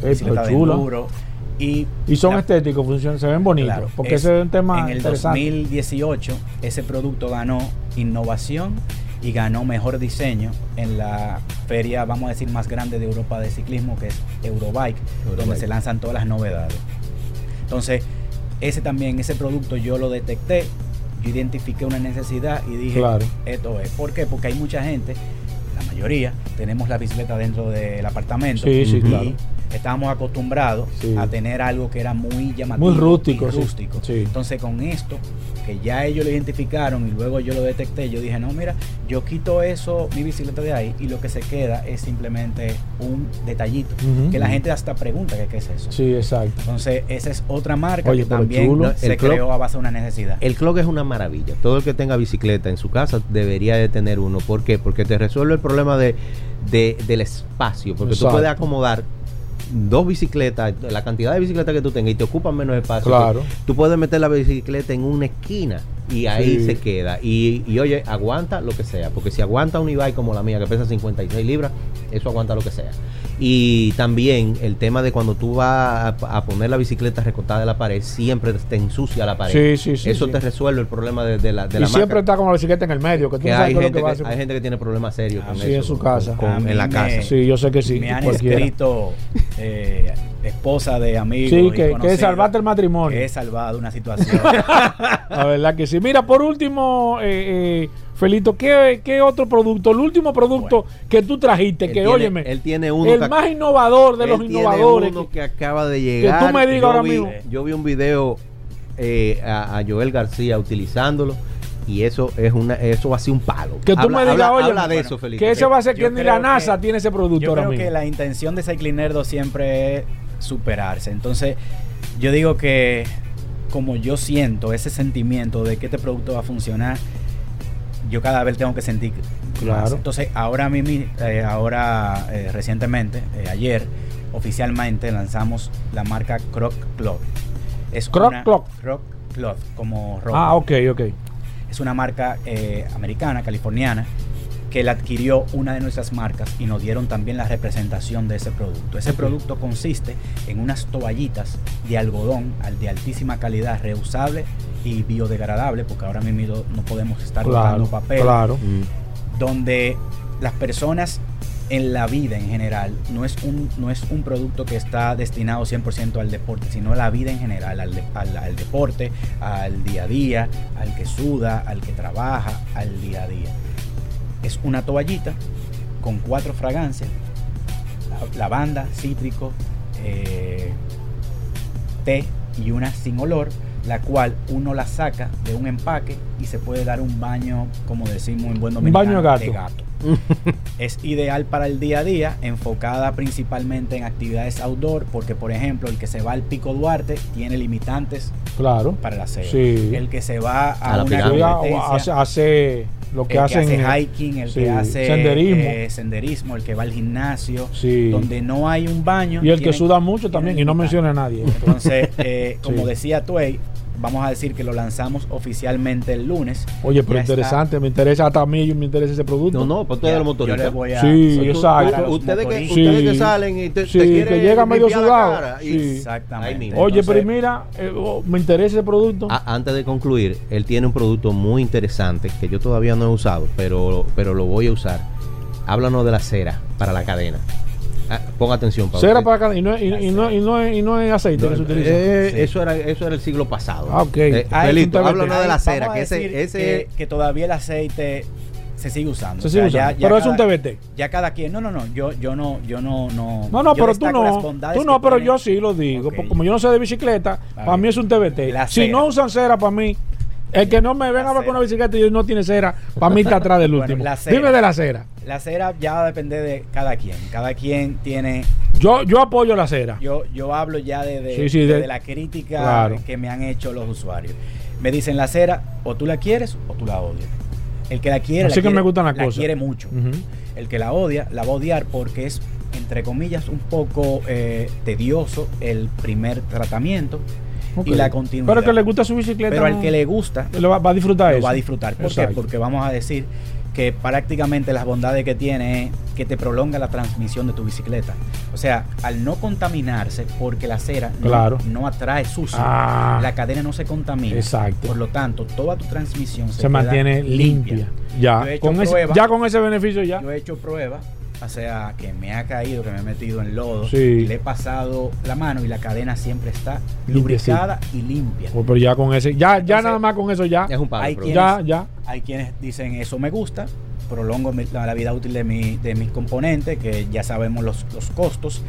bicicleta de enduro. Y, Y son la- estéticos, funcionan, se ven bonitos. claro, porque es- ese es un tema En el interesante. 2018, ese producto ganó innovación y ganó mejor diseño en la feria, vamos a decir, más grande de Europa de ciclismo, que es Eurobike, donde se lanzan todas las novedades. Entonces, ese también, ese producto yo lo detecté, yo identifiqué una necesidad y dije, Claro. esto es. ¿Por qué? Porque hay mucha gente, la mayoría, tenemos la bicicleta dentro del apartamento. Sí, sí, y claro. Estábamos acostumbrados Sí. a tener algo que era muy llamativo. Muy rústico, y rústico. Sí. Entonces, con esto, que ya ellos lo identificaron y luego yo lo detecté, yo dije, no, mira, yo quito eso, mi bicicleta de ahí, y lo que se queda es simplemente un detallito, que la gente hasta pregunta que qué es eso. Sí, exacto. Entonces, esa es otra marca Oye, que también chulo. se El Clock- creó a base de una necesidad. El clock es una maravilla. Todo el que tenga bicicleta en su casa debería de tener uno. ¿Por qué? Porque te resuelve el problema de, de- del espacio. Porque Exacto. tú puedes acomodar dos bicicletas, la cantidad de bicicletas que tú tengas y te ocupan menos espacio. Claro. Tú puedes meter la bicicleta en una esquina y ahí Sí. se queda. Y, y oye, aguanta lo que sea. Porque si aguanta un e como la mía que pesa 56 libras, eso aguanta lo que sea. Y también el tema de cuando tú vas a, a poner la bicicleta recortada de la pared, siempre te ensucia la pared. Sí, sí, sí, Eso sí. te resuelve el problema de, de la, de y la siempre marca. está con la bicicleta en el medio, que tú que no sabes hay lo gente que va a que, hacer. hay gente que tiene problemas serios con Ah, sí, eso. en su casa. con- en la me- casa. Sí, yo sé que sí. me han cualquiera. escrito eh, esposa de amigos. Sí, y que, que salvaste el matrimonio. que he salvado una situación. La verdad que sí. Mira, por último, eh, eh, Felito, ¿qué, qué otro producto? El último producto que tú trajiste, Él que tiene- óyeme, él tiene uno el que- más innovador de Él los tiene innovadores. uno que- que, acaba de llegar. tú me digas ahora vi, mismo. Yo vi un video eh, a, a Joel García utilizándolo y eso es una eso va a ser un palo. Que tú Habla- me digas, oye, habla de bueno, eso, Felipe. que ese va a ser que ni la NASA que- tiene ese producto Yo ahora creo mismo. que la intención de Cycling Nerdo siempre es superarse. Entonces, yo digo que como yo siento ese sentimiento de que este producto va a funcionar, yo cada vez tengo que sentir Claro. más. Entonces, ahora mismo, eh, ahora eh, recientemente, eh, ayer, oficialmente lanzamos la marca Croc Cloth. Es Croc Cloth. Croc Cloth, como ropa. Ah, ok, ok. Es una marca eh, americana, californiana, que la adquirió una de nuestras marcas y nos dieron también la representación de ese producto. Ese producto consiste en unas toallitas de algodón al- de altísima calidad, reusable y biodegradable, porque ahora mismo no podemos estar Claro, botando papel, claro. Mm. donde las personas en la vida en general no es un, no es un producto que está destinado 100% al deporte, sino a la vida en general, al, de- al- al deporte, al día a día, al que suda, al que trabaja, al día a día. Es una toallita con cuatro fragancias, la- lavanda, cítrico, eh, té y una sin olor, la cual uno la saca de un empaque y se puede dar un baño, como decimos en buen Un baño dominicano, de gato. es ideal para el día a día, enfocada principalmente en actividades outdoor, porque por ejemplo el que se va al Pico Duarte tiene limitantes Claro. para el aseo. Sí. El que se va a, A la una competencia, hace, hace lo que el hacen. que hace hiking, el sí, que hace senderismo. eh, senderismo, el que va al gimnasio, Sí. donde no hay un baño. Y el que tienen- suda mucho también, y no menciona a nadie. Entonces, eh, como decía Tuey, vamos a decir que lo lanzamos oficialmente el lunes. Oye, pero Ya está. interesante, me interesa hasta a mí, me interesa ese producto. No, no, pues ustedes los yo motoristas. les voy a- Sí, exacto. para Ustedes que, ustedes salen y te, Sí, te que quieren llega medio sudado. y- Sí. Exactamente. Oye, pero mira, eh, oh, me interesa ese producto. A- antes de concluir, él tiene un producto muy interesante que yo todavía no he usado, pero, pero lo voy a usar. Háblanos de la cera para la cadena. Ah, ponga atención, Pablo. Cera para acá y no, y, y no, y no, es- y no es aceite que se utiliza. Eh, Sí. eso, era, eso era el siglo pasado. Ah, ok. Eh, Ah, Felito, háblanos de la cera, que ese, ese que, que todavía el aceite se sigue usando. se O sigue sea, usando. ya pero es un TBT. Ya cada quien, no, no, no, yo, yo no, yo no, no. No, no, pero tú no. Tú no, pero yo sí lo digo. Porque como yo no sé de bicicleta, para mí es un TBT. Si no usan cera, para mí, el que no me venga a ver cera. con una bicicleta y no tiene cera, para mí está atrás del Bueno, último. la cera. Dime de la cera. La cera ya va a depender de cada quien. Cada quien tiene. Yo, yo apoyo la cera. Yo, yo hablo ya de, de, Sí, sí, de de- la crítica Claro. que me han hecho los usuarios. Me dicen la cera, o tú la quieres o tú la odias. El que la quiere, Así la que me quiere- gustan las la cosas. quiere mucho. El que la odia, la va a odiar porque es, entre comillas, un poco eh, tedioso el primer tratamiento Y la continuidad. Pero que le gusta su bicicleta. Pero al que le gusta, lo va, va a disfrutar lo eso. va a disfrutar. ¿Por qué? Porque vamos a decir que prácticamente las bondades que tiene es que te prolonga la transmisión de tu bicicleta. O sea, al no contaminarse, porque la cera no- Claro. no, atrae sucio, Ah. la cadena no se contamina. Exacto. Por lo tanto, toda tu transmisión se, mantiene limpia. Ya. He Con ese, ya con ese beneficio ya. Yo he hecho pruebas, o sea, que me ha caído, que me he metido en lodo, Sí. y le he pasado la mano y la cadena siempre está lubricada y limpia. Pues, pero ya con ese, ya, ya Entonces, nada más con eso ya. es un palo. hay pero- quien- Ya, ya. Hay quienes dicen eso me gusta, prolongo mi- la, la vida útil de, mi, de mis componentes, que ya sabemos los, los costos.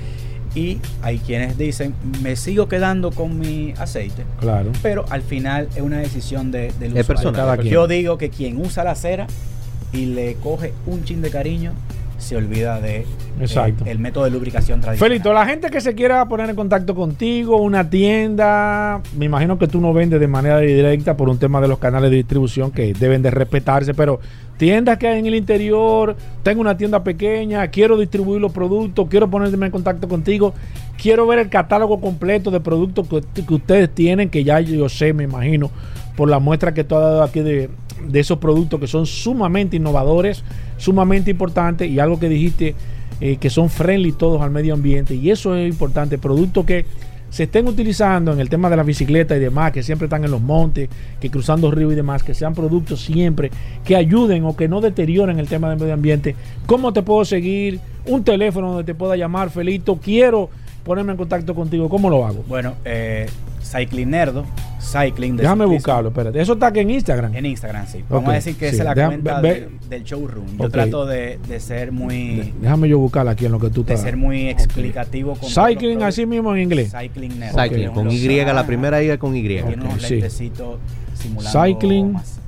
Y hay quienes dicen, me sigo quedando con mi aceite. Claro. Pero al final es una decisión de, del Es usuario. quien. Yo digo que quien usa la cera y le coge un chin de cariño, se olvida de eh, Exacto. el método de lubricación tradicional. Felito, la gente que se quiera poner en contacto contigo, una tienda, me imagino que tú no vendes de manera directa por un tema de los canales de distribución que deben de respetarse, pero tiendas que hay en el interior, tengo una tienda pequeña, quiero distribuir los productos, quiero ponerme en contacto contigo, quiero ver el catálogo completo de productos que, que ustedes tienen, que ya yo sé, me imagino, por la muestra que tú has dado aquí de, de esos productos que son sumamente innovadores, sumamente importantes y algo que dijiste eh, que son friendly todos al medio ambiente y eso es importante, productos que se estén utilizando en el tema de la bicicleta y demás, que siempre están en los montes, que cruzando ríos y demás, que sean productos siempre que ayuden o que no deterioren el tema del medio ambiente. ¿Cómo te puedo seguir? Un teléfono donde te pueda llamar, Felito, quiero ponerme en contacto contigo, ¿cómo lo hago? Bueno, eh, Cycling Nerdo, Cycling de Déjame ciclismo. buscarlo, espérate. Eso está aquí en Instagram. En Instagram, sí. Vamos a decir que sí. esa es la Deja- cuenta ve- de- del showroom. Yo trato de, de ser muy Déjame yo buscarla aquí en lo que tú de estás. ser muy explicativo con Cycling así mismo en inglés. Cycling Nerdo. Cycling, con Y, la primera I con Y. Tiene unos sí. lentecitos simulando Cycling. más.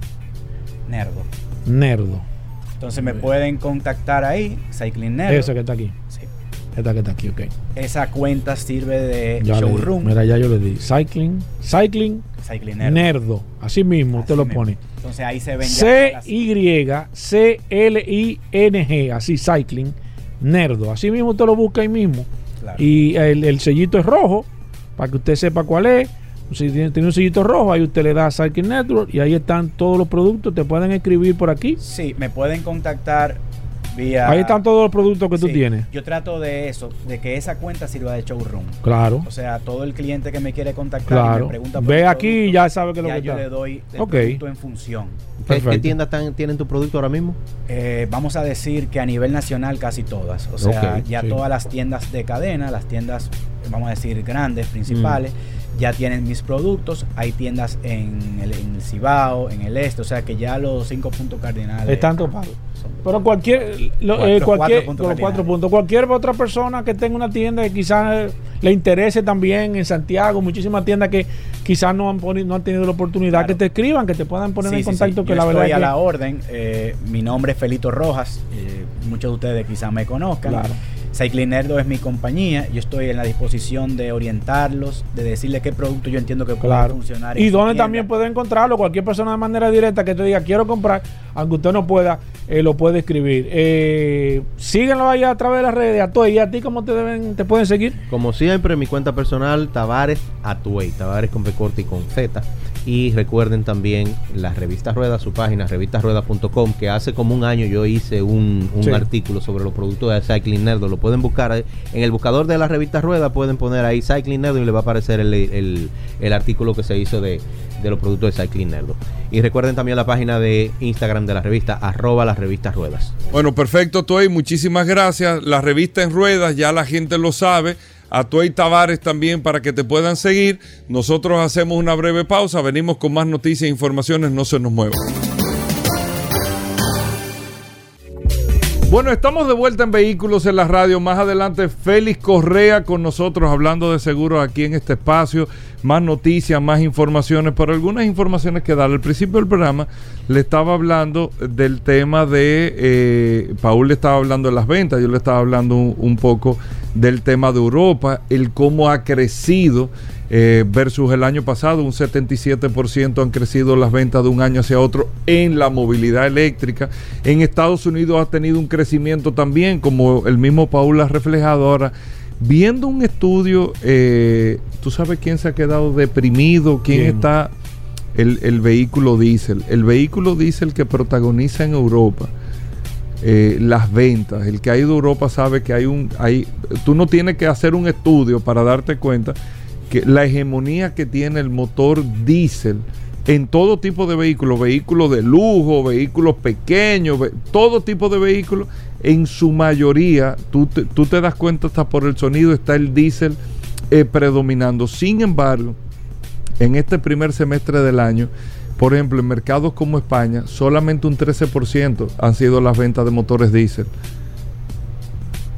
Nerdo. Nerdo. Entonces me pueden contactar ahí, Cycling Nerdo. Esa que está aquí. Esta que está aquí, ok. Esa cuenta sirve de Ya le di. showroom. Mira, ya yo le di. Cycling. Cycling Cycling Nerdo. Nerdo. Así mismo, usted lo pone. Entonces ahí se ven C-Y-C-L-I-N-G. Así, Cycling. Nerdo. Así mismo usted lo busca ahí mismo. claro. Y el, el sellito es rojo, para que usted sepa cuál es. Si tiene, tiene un sellito rojo, ahí usted le da Cycling Network y ahí están todos los productos. Te pueden escribir por aquí. Sí, me pueden contactar vía. Ahí están todos los productos que tú Sí, tienes. Yo trato de eso, de que esa cuenta sirva de showroom. Claro, O sea, todo el cliente que me quiere contactar y claro. me pregunta por Ve el aquí y ya sabe que lo ya que yo está. le doy el Ok. producto en función. ¿Qué, tiendas tienen tu producto ahora mismo? Eh, vamos a decir que a nivel nacional casi todas. O sea, ya sí. todas las tiendas de cadena, las tiendas, vamos a decir, grandes, principales, Mm. Ya tienen mis productos. Hay tiendas en el, en el Cibao, en el este. O sea que ya los cinco puntos cardinales. Están topados. son- Pero cualquier, lo- Cuatro- eh, cualquier cuatro los cuatro puntos, cualquier otra persona que tenga una tienda que quizás eh, le interese también en Santiago, muchísimas tiendas que quizás no han poni- no han tenido la oportunidad Claro. que te escriban, que te puedan poner Sí, en sí, contacto, sí. que Yo la verdad estoy es a que- la orden. Eh, mi nombre es Felito Rojas. eh, muchos de ustedes quizás me conozcan. Claro. Cycling Nerdo es mi compañía. Yo estoy en la disposición de orientarlos, de decirles qué producto yo entiendo que puede funcionar. Y tienda. también puede encontrarlo, cualquier persona de manera directa que te diga quiero comprar, aunque usted no pueda, eh, lo puede escribir. Eh, síguenlo ahí a través de las redes, a todos. ¿Y a ti cómo te deben, te pueden seguir? Como siempre, mi cuenta personal, Tavares Atuey, Tavares con B corta y con Z. Y recuerden también la revista Rueda, su página revistasrueda.com, que hace como un año yo hice un, un Sí. artículo sobre los productos de Cycling Nerdo. Lo pueden buscar ahí. en el buscador de la revista Rueda, pueden poner ahí Cycling Nerdo y le va a aparecer el, el- el artículo que se hizo de, de los productos de Cycling Nerdo. Y recuerden también la página de Instagram de la revista, arroba las revistas Ruedas. Bueno, perfecto, Toy. Muchísimas gracias. La revista en ruedas, ya la gente lo sabe. A Toy Tavares también para que te puedan seguir. Nosotros hacemos una breve pausa. Venimos con más noticias e informaciones. No se nos muevan. Bueno, estamos de vuelta en Vehículos en la Radio. Más adelante, Félix Correa con nosotros hablando de seguros aquí en este espacio. Más noticias, más informaciones, pero algunas informaciones que dar. Al principio del programa le estaba hablando del tema de. eh, Paul le estaba hablando de las ventas, yo le estaba hablando un, un poco del tema de Europa, el cómo ha crecido eh, versus el año pasado, un 77% han crecido las ventas de un año hacia otro en la movilidad eléctrica. En Estados Unidos ha tenido un crecimiento también, como el mismo Paul ha reflejado ahora. Viendo un estudio, eh, ¿tú sabes quién se ha quedado deprimido? ¿Quién, está? El, el vehículo diésel. El vehículo diésel que protagoniza en Europa eh, las ventas. El que ha ido a Europa sabe que hay un... Hay, tú no tienes que hacer un estudio para darte cuenta que la hegemonía que tiene el motor diésel en todo tipo de vehículos, vehículos de lujo, vehículos pequeños, todo tipo de vehículos, en su mayoría, tú te, tú te das cuenta hasta por el sonido, está el diésel eh, predominando. Sin embargo, en este primer semestre del año, por ejemplo, en mercados como España, solamente un 13% han sido las ventas de motores diésel.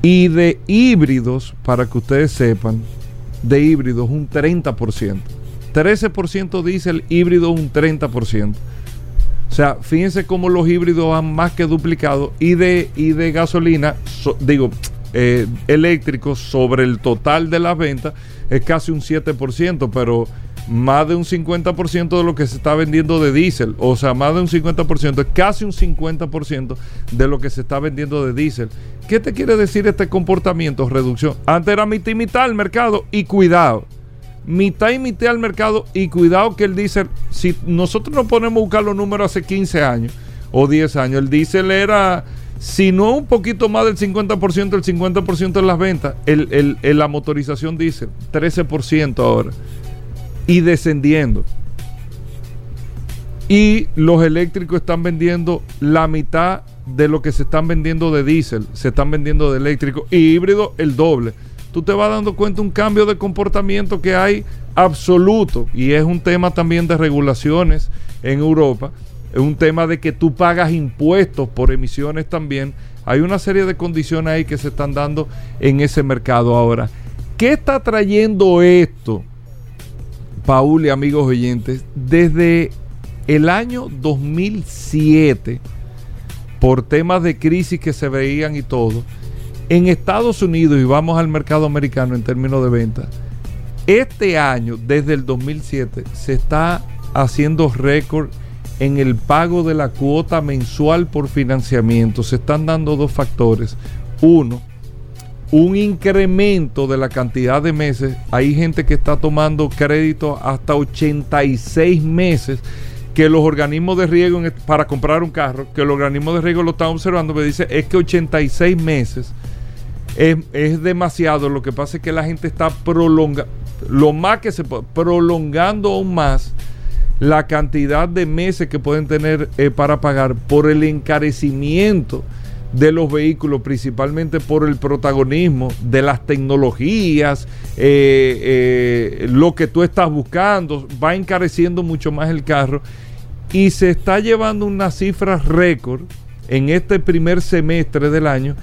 Y de híbridos, para que ustedes sepan, de híbridos un 30%. 13% diésel, híbrido un 30%. O sea, fíjense cómo los híbridos han más que duplicado y de, y de gasolina, so- digo, eh, eléctricos sobre el total de las ventas es casi un 7%, pero más de un 50% de lo que se está vendiendo de diésel, o sea, más de un 50%, es casi un 50% de lo que se está vendiendo de diésel. ¿Qué te quiere decir este comportamiento, reducción? Antes era mitad y mitad el mercado y cuidado mitad y mitad al mercado y cuidado que el diésel, si nosotros nos ponemos a buscar los números hace 15 años o 10 años, el diésel era, si no un poquito más del 50%, el 50% de las ventas, el, la motorización diésel, 13% ahora, y descendiendo. Y los eléctricos están vendiendo la mitad de lo que se están vendiendo de diésel, se están vendiendo de eléctrico y híbrido el doble. Tú te vas dando cuenta un cambio de comportamiento que hay absoluto y es un tema también de regulaciones en Europa, es un tema de que tú pagas impuestos por emisiones también. Hay una serie de condiciones ahí que se están dando en ese mercado ahora. ¿Qué está trayendo esto? Paul y amigos oyentes, desde el año 2007, por temas de crisis que se veían y todo, en Estados Unidos, y vamos al mercado americano en términos de venta, este año, desde el 2007, se está haciendo récord en el pago de la cuota mensual por financiamiento. Se están dando dos factores. Uno, un incremento de la cantidad de meses. Hay gente que está tomando crédito hasta 86 meses que los organismos de riego en- para comprar un carro, que los organismos de riego lo están observando, me dice, es que 86 meses es, es demasiado. Lo que pasa es que la gente está prolongando, lo más que se puede, prolongando aún más la cantidad de meses que pueden tener eh, para pagar por el encarecimiento de los vehículos, principalmente por el protagonismo de las tecnologías, eh, eh, lo que tú estás buscando, va encareciendo mucho más el carro y se está llevando una cifra récord en este primer semestre del año,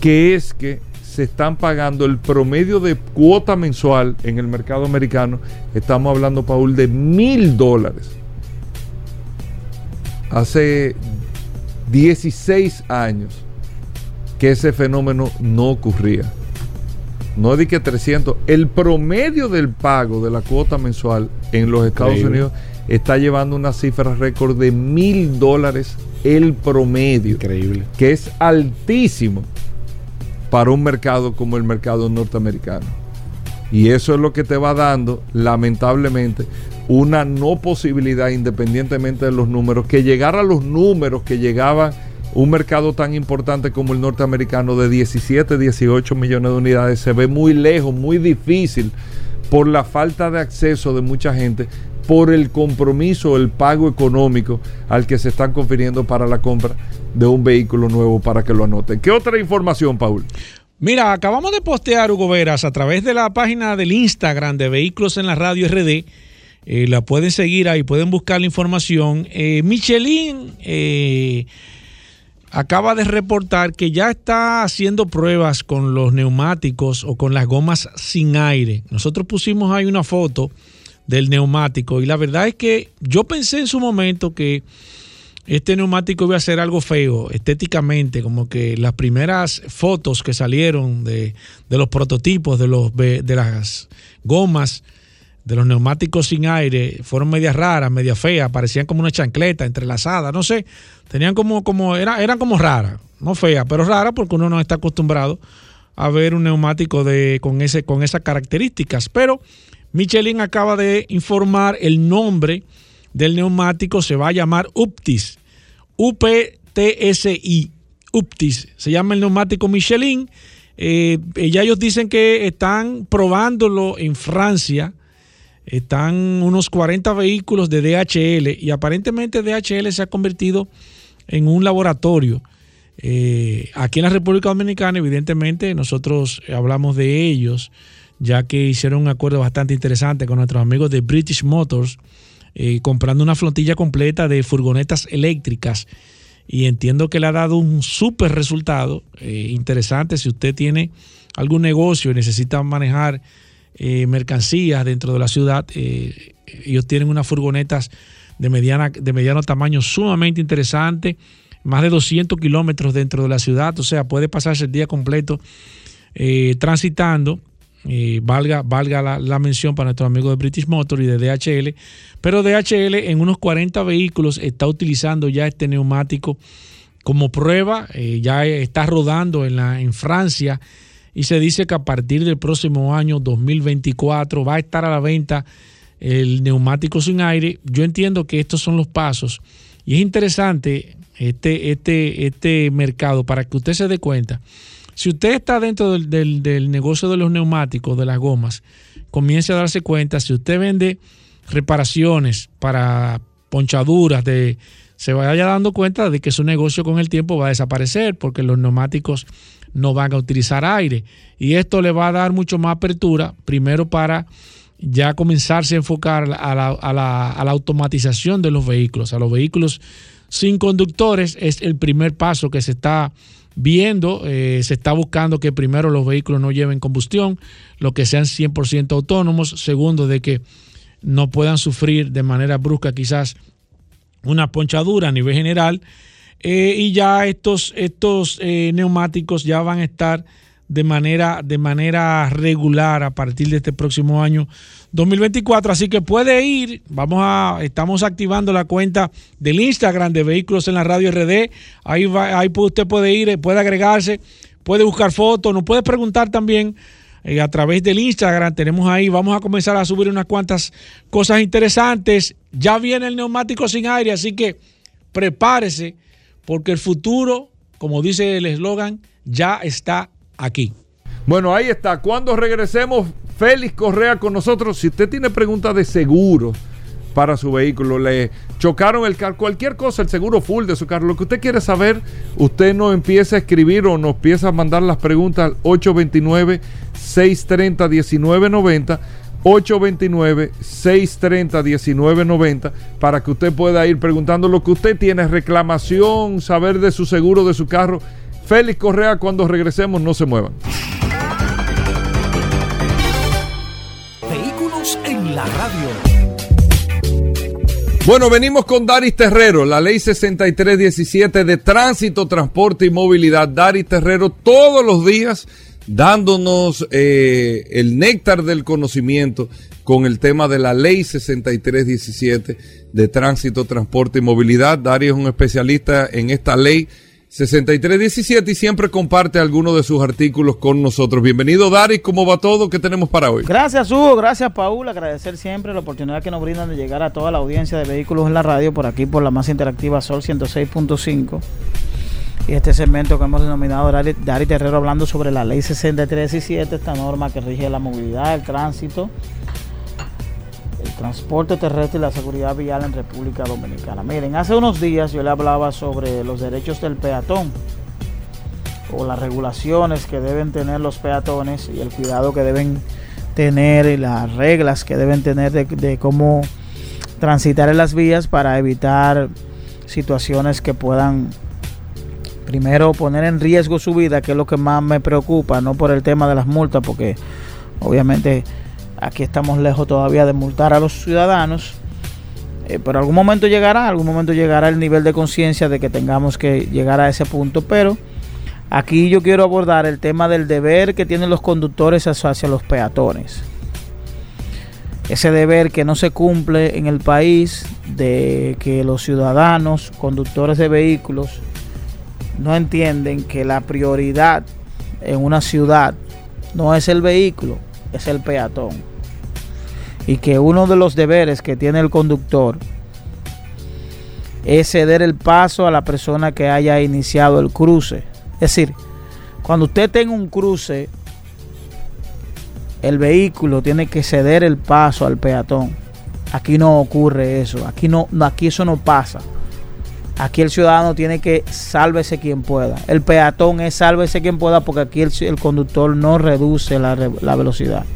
que es que se están pagando el promedio de cuota mensual en el mercado americano, estamos hablando, Paul, de mil dólares. Hace 16 años que ese fenómeno no ocurría. No di que 300. El promedio del pago de la cuota mensual en los Estados Increíble. Unidos está llevando una cifra récord de mil dólares el promedio Increíble. que es altísimo para un mercado como el mercado norteamericano. Y eso es lo que te va dando, lamentablemente, una no posibilidad, independientemente de los números, que llegar a los números que llegaba un mercado tan importante como el norteamericano de 17, 18 millones de unidades, se ve muy lejos, muy difícil por la falta de acceso de mucha gente, por el compromiso, el pago económico al que se están confiriendo para la compra de un vehículo nuevo para que lo anoten. ¿Qué otra información, Paul? Mira, acabamos de postear, Hugo Veras, a través de la página del Instagram de Vehículos en la Radio RD. Eh, la pueden seguir ahí, pueden buscar la información. Eh, Michelin eh, acaba de reportar que ya está haciendo pruebas con los neumáticos o con las gomas sin aire. Nosotros pusimos ahí una foto del neumático y la verdad es que yo pensé en su momento que este neumático iba a ser algo feo estéticamente, como que las primeras fotos que salieron de, de los prototipos de, los, de las gomas, de los neumáticos sin aire, fueron medias raras, medias feas, parecían como una chancleta entrelazada, no sé, tenían como, como era, eran como raras, no feas, pero raras porque uno no está acostumbrado a ver un neumático de, con, ese, con esas características. Pero Michelin acaba de informar el nombre del neumático, se va a llamar Uptis. UPTSI. Uptis. Se llama el neumático Michelin. Eh, ya ellos dicen que están probándolo en Francia. Están unos 40 vehículos de DHL y aparentemente DHL se ha convertido en un laboratorio. Eh, aquí en la República Dominicana, evidentemente, nosotros hablamos de ellos, ya que hicieron un acuerdo bastante interesante con nuestros amigos de British Motors, eh, comprando una flotilla completa de furgonetas eléctricas y entiendo que le ha dado un súper resultado eh, interesante si usted tiene algún negocio y necesita manejar eh, mercancías dentro de la ciudad. Eh, ellos tienen unas furgonetas de, mediana, de mediano tamaño sumamente interesante, más de 200 kilómetros dentro de la ciudad, o sea, puede pasarse el día completo transitando valga, valga la, mención para nuestros amigos de British Motor y de DHL, pero DHL en unos 40 vehículos está utilizando ya este neumático como prueba, eh, ya está rodando en, la, en Francia y se dice que a partir del próximo año 2024 va a estar a la venta el neumático sin aire. Yo entiendo que estos son los pasos. Y es interesante este, este, este mercado para que usted se dé cuenta. Si usted está dentro del, negocio de los neumáticos, de las gomas, comience a darse cuenta, si usted vende reparaciones para ponchaduras, se vaya dando cuenta de que su negocio con el tiempo va a desaparecer porque los neumáticos no van a utilizar aire. Y esto le va a dar mucho más apertura, primero para ya comenzarse a enfocar a la, a la automatización de los vehículos, a los vehículos sin conductores, es el primer paso que se está viendo, eh, se está buscando que primero los vehículos no lleven combustión, lo que sean 100% autónomos, segundo de que no puedan sufrir de manera brusca quizás una ponchadura a nivel general eh, y ya estos, estos eh, neumáticos ya van a estar de manera, de manera regular a partir de este próximo año 2024. Así que puede ir, vamos a, estamos activando la cuenta del Instagram de Vehículos en la Radio RD. Ahí, va, ahí usted puede ir, puede agregarse, puede buscar fotos, nos puede preguntar también eh, a través del Instagram. Tenemos ahí, vamos a comenzar a subir unas cuantas cosas interesantes. Ya viene el neumático sin aire, así que prepárese porque el futuro, como dice el eslogan, ya está aquí. Bueno, ahí está. Cuando regresemos, Félix Correa con nosotros. Si usted tiene preguntas de seguro para su vehículo, le chocaron el carro, cualquier cosa, el seguro full de su carro, lo que usted quiere saber, usted nos empieza a escribir o nos empieza a mandar las preguntas al 829-630-1990. 829-630-1990 para que usted pueda ir preguntando lo que usted tiene, reclamación, saber de su seguro de su carro Félix Correa, cuando regresemos, no se muevan. Vehículos en la radio. Bueno, venimos con Daris Terrero, la ley 6317 de tránsito, transporte y movilidad. Daris Terrero todos los días dándonos eh, el néctar del conocimiento con el tema de la ley 6317 de tránsito, transporte y movilidad. Daris es un especialista en esta ley 6317 y siempre comparte algunos de sus artículos con nosotros. Bienvenido, Dari. ¿Cómo va todo? ¿Qué tenemos para hoy? Gracias, Hugo. Gracias, Paul. Agradecer siempre la oportunidad que nos brindan de llegar a toda la audiencia de vehículos en la radio, por aquí, por la más interactiva Sol 106.5. Y este segmento que hemos denominado Dari, Terrero hablando sobre la ley 6317, esta norma que rige la movilidad, el tránsito el transporte terrestre y la seguridad vial en República Dominicana. Miren, hace unos días yo le hablaba sobre los derechos del peatón o las regulaciones que deben tener los peatones y el cuidado que deben tener y las reglas que deben tener de, cómo transitar en las vías para evitar situaciones que puedan primero poner en riesgo su vida, que es lo que más me preocupa, no por el tema de las multas, porque obviamente Aquí estamos lejos todavía de multar a los ciudadanos. Eh, pero algún momento llegará, algún momento llegará el nivel de conciencia de que tengamos que llegar a ese punto. Pero aquí yo quiero abordar el tema del deber que tienen los conductores hacia los peatones. Ese deber que no se cumple en el país de que los ciudadanos, conductores de vehículos, no entienden que la prioridad en una ciudad no es el vehículo, es el peatón y que uno de los deberes que tiene el conductor es ceder el paso a la persona que haya iniciado el cruce. Es decir, cuando usted tenga un cruce, el vehículo tiene que ceder el paso al peatón. Aquí no ocurre eso, aquí no, aquí eso no pasa. Aquí el ciudadano tiene que sálvese quien pueda. El peatón es sálvese quien pueda porque aquí el, conductor no reduce la, la velocidad.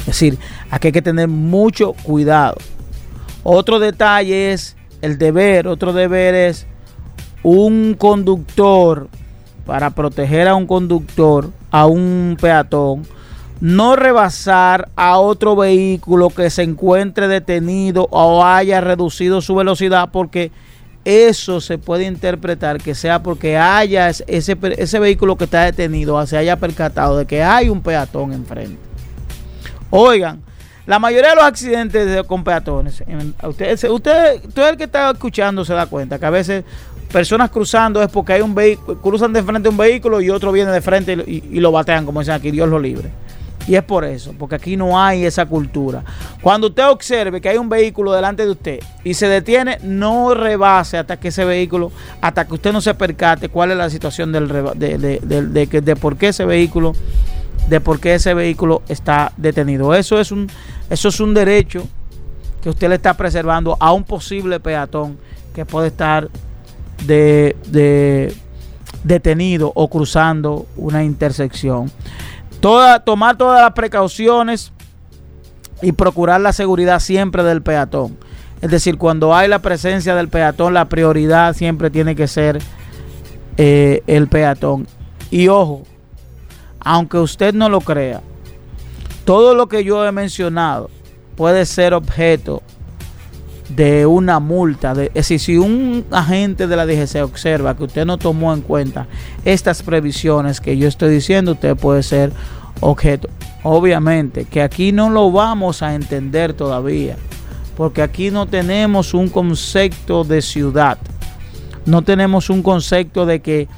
Es decir, aquí hay que tener mucho cuidado. Otro detalle es el deber, otro deber es un conductor para proteger a un conductor, a un peatón, no rebasar a otro vehículo que se encuentre detenido o haya reducido su velocidad porque eso se puede interpretar que sea porque haya ese, ese vehículo que está detenido se haya percatado de que hay un peatón enfrente. Oigan, la mayoría de los accidentes con peatones, usted, usted, usted el que está escuchando se da cuenta que a veces personas cruzando es porque hay un vehículo, cruzan de frente un vehículo y otro viene de frente y, y lo batean, como dicen aquí, Dios lo libre. Y es por eso, porque aquí no hay esa cultura. Cuando usted observe que hay un vehículo delante de usted y se detiene, no rebase hasta que ese vehículo, hasta que usted no se percate cuál es la situación de, de, de, por qué ese vehículo, de por qué ese vehículo está detenido. Eso es un, eso es un derecho que usted le está preservando a un posible peatón que puede estar de, detenido o cruzando una intersección tomar todas las precauciones y procurar la seguridad siempre del peatón. Es decir, cuando hay la presencia del peatón, la prioridad siempre tiene que ser eh, el peatón. Y ojo, aunque usted no lo crea, todo lo que yo he mencionado puede ser objeto de una multa. es decir, si un agente de la DGC observa que usted no tomó en cuenta estas previsiones que yo estoy diciendo, usted puede ser objeto. Obviamente que aquí no lo vamos a entender todavía, porque aquí no tenemos un concepto de ciudad, no tenemos un concepto de que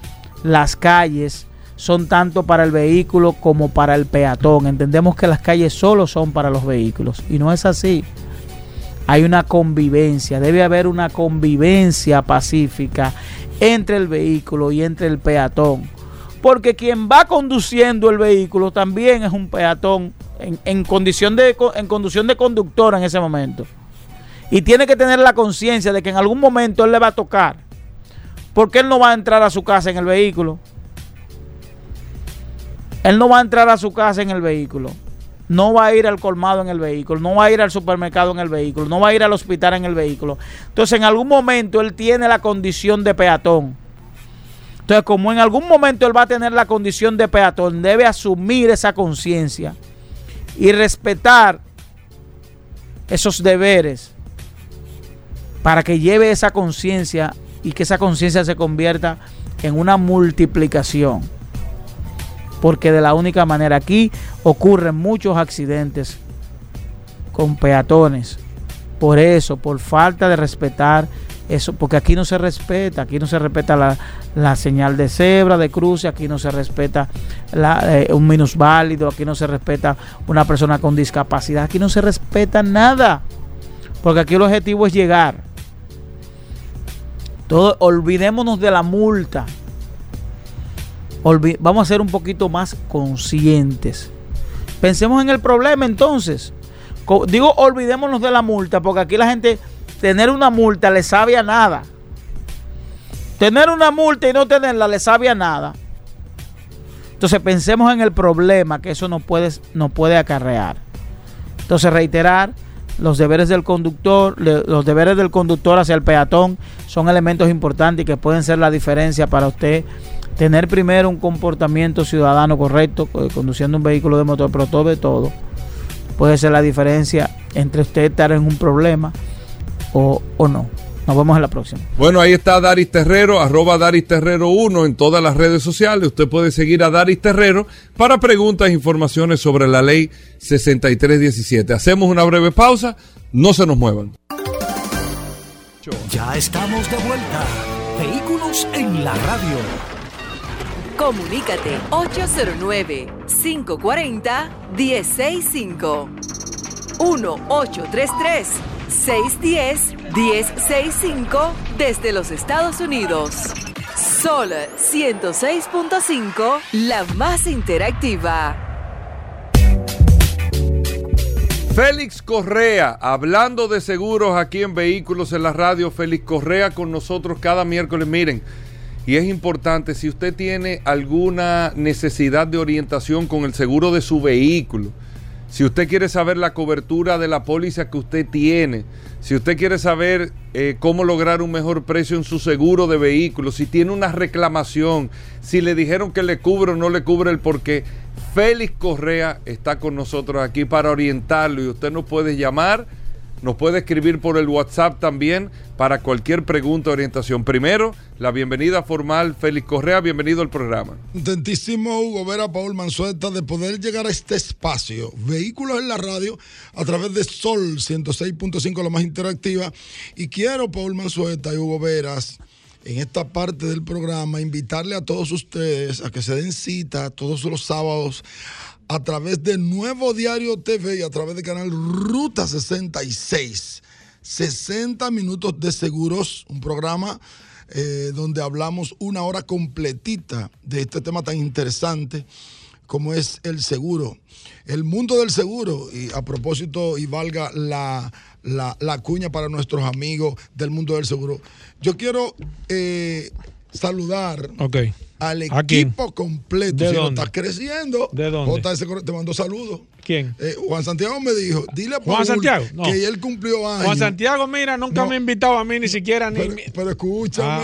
las calles son tanto para el vehículo como para el peatón. Entendemos que las calles solo son para los vehículos y no es así hay una convivencia, debe haber una convivencia pacífica entre el vehículo y entre el peatón. Porque quien va conduciendo el vehículo también es un peatón en, condición, de, en conducción de conductor en ese momento. Y tiene que tener la conciencia de que en algún momento él le va a tocar. Porque él no va a entrar a su casa en el vehículo. Él no va a entrar a su casa en el vehículo no va a ir al colmado en el vehículo, no va a ir al supermercado en el vehículo, no va a ir al hospital en el vehículo. Entonces, en algún momento él tiene la condición de peatón. Entonces, como en algún momento él va a tener la condición de peatón, debe asumir esa conciencia y respetar esos deberes para que lleve esa conciencia y que esa conciencia se convierta en una multiplicación porque de la única manera aquí ocurren muchos accidentes con peatones. Por eso, por falta de respetar eso, porque aquí no se respeta, aquí no se respeta la, señal de cebra, de cruce, aquí no se respeta eh, un minusválido, aquí no se respeta una persona con discapacidad, aquí no se respeta nada, porque aquí el objetivo es llegar. Todo, olvidémonos de la multa, vamos a ser un poquito más conscientes. Pensemos en el problema entonces. Digo, olvidémonos de la multa, porque aquí la gente, tener una multa le sabe a nada. Tener una multa y no tenerla le sabe a nada. Entonces pensemos en el problema que eso nos puede, puede acarrear. Entonces reiterar, los deberes del conductor, los deberes del conductor hacia el peatón son elementos importantes que pueden ser la diferencia para usted tener primero un comportamiento ciudadano correcto, conduciendo un vehículo de motor, pero todo de todo puede ser la diferencia entre usted estar en un problema o, no. Nos vemos en la próxima. Bueno, ahí está Daris Terrero, arroba Daris Terrero 1 en todas las redes sociales. Usted puede seguir a Daris Terrero para preguntas e informaciones sobre la ley 6317. Hacemos una breve pausa, no se nos muevan. Ya estamos de vuelta. Vehículos en la radio. Comunícate 809-540-1065. 1-833-610-1065 desde los Estados Unidos. Sol 106.5, la más interactiva. Félix Correa, hablando de seguros aquí en Vehículos en la Radio, Félix Correa con nosotros cada miércoles. Miren, y es importante, si usted tiene alguna necesidad de orientación con el seguro de su vehículo, Si usted quiere saber la cobertura de la póliza que usted tiene, si usted quiere saber eh, cómo lograr un mejor precio en su seguro de vehículo, si tiene una reclamación, si le dijeron que le cubre o no le cubre el porqué, Félix Correa está con nosotros aquí para orientarlo y usted nos puede llamar nos puede escribir por el WhatsApp también para cualquier pregunta o orientación. Primero, la bienvenida formal, Félix Correa, bienvenido al programa. Contentísimo Hugo Vera, Paul Manzueta, de poder llegar a este espacio, vehículos en la radio, a través de Sol 106.5, la más interactiva. Y quiero, Paul Manzueta y Hugo Veras, en esta parte del programa, invitarle a todos ustedes a que se den cita todos los sábados a través de Nuevo Diario TV y a través del canal Ruta 66. 60 minutos de seguros, un programa eh, donde hablamos una hora completita de este tema tan interesante como es el seguro. El mundo del seguro, y a propósito, y valga la, la, cuña para nuestros amigos del mundo del seguro, yo quiero eh, saludar okay al equipo completo. ¿De si dónde? estás creciendo, ¿De dónde? JS te mandó saludos. ¿Quién? Eh, Juan Santiago me dijo, dile a Juan Paul Santiago, no. que él cumplió años. Juan Santiago, mira, nunca No. me ha invitado a mí ni siquiera ni. Pero, pero escúchame, Ah,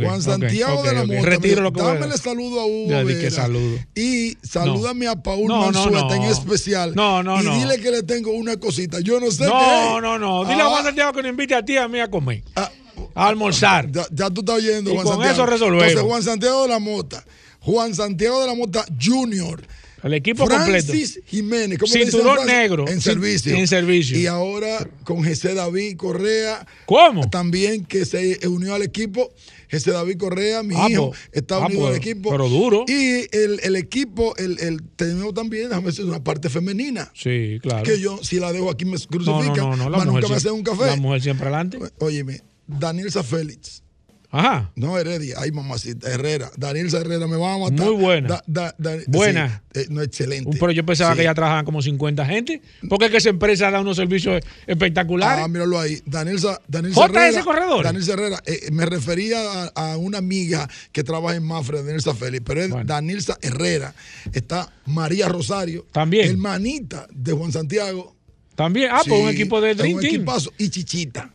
Juan Santiago de la. Mota, dijo, dámele saludo a Hugo Ya que saludo. Y salúdame a Paul No, no, Manzueta no. en especial. No, no, y no. dile que le tengo una cosita. Yo no sé qué. No, no, no. Dile a Ah, Juan Santiago que nos invite a ti y a mí a comer. ah, A almorzar. Ya, ya tú estás oyendo, Juan con Santiago. eso resolvemos. Entonces, Juan Santiago de la Mota. Juan Santiago de la Mota Junior. El equipo completo. Francis Jiménez. ¿cómo le dicen Cinturón negro. En servicio. en servicio. Y ahora con José David Correa. ¿Cómo? También que se unió al equipo. José David Correa, mi Ah, hijo, pues, está ah, unido al pues, equipo. pero duro. Y el, el equipo, el, el, tenemos también, déjame decir, una parte femenina. Sí, claro. Que yo, si la dejo aquí, me no, no, crucifican. no, no. La mujer, nunca me siempre- hacen un café. La mujer siempre adelante. Óyeme, Danielsa Félix. Ajá. No, Heredia, ay mamacita, Herrera, Daniel Herrera me va a matar. Muy buena. Da- da- da- Buena. sí, eh, no, excelente. Pero yo pensaba Sí. que ya trabajaban como 50 gente. Porque es que esa empresa da unos servicios espectaculares. Ah, míralo ahí. Daniel JS Herrera. Corredores. Daniel Herrera. eh, me refería a, a una amiga que trabaja en Mafre, Daniel Félix, pero es Bueno. Daniel Herrera. Está María Rosario. También. Hermanita de Juan Santiago. También. Ah, pues Sí, un equipo de Dream un Team. equipazo. Y Chichita.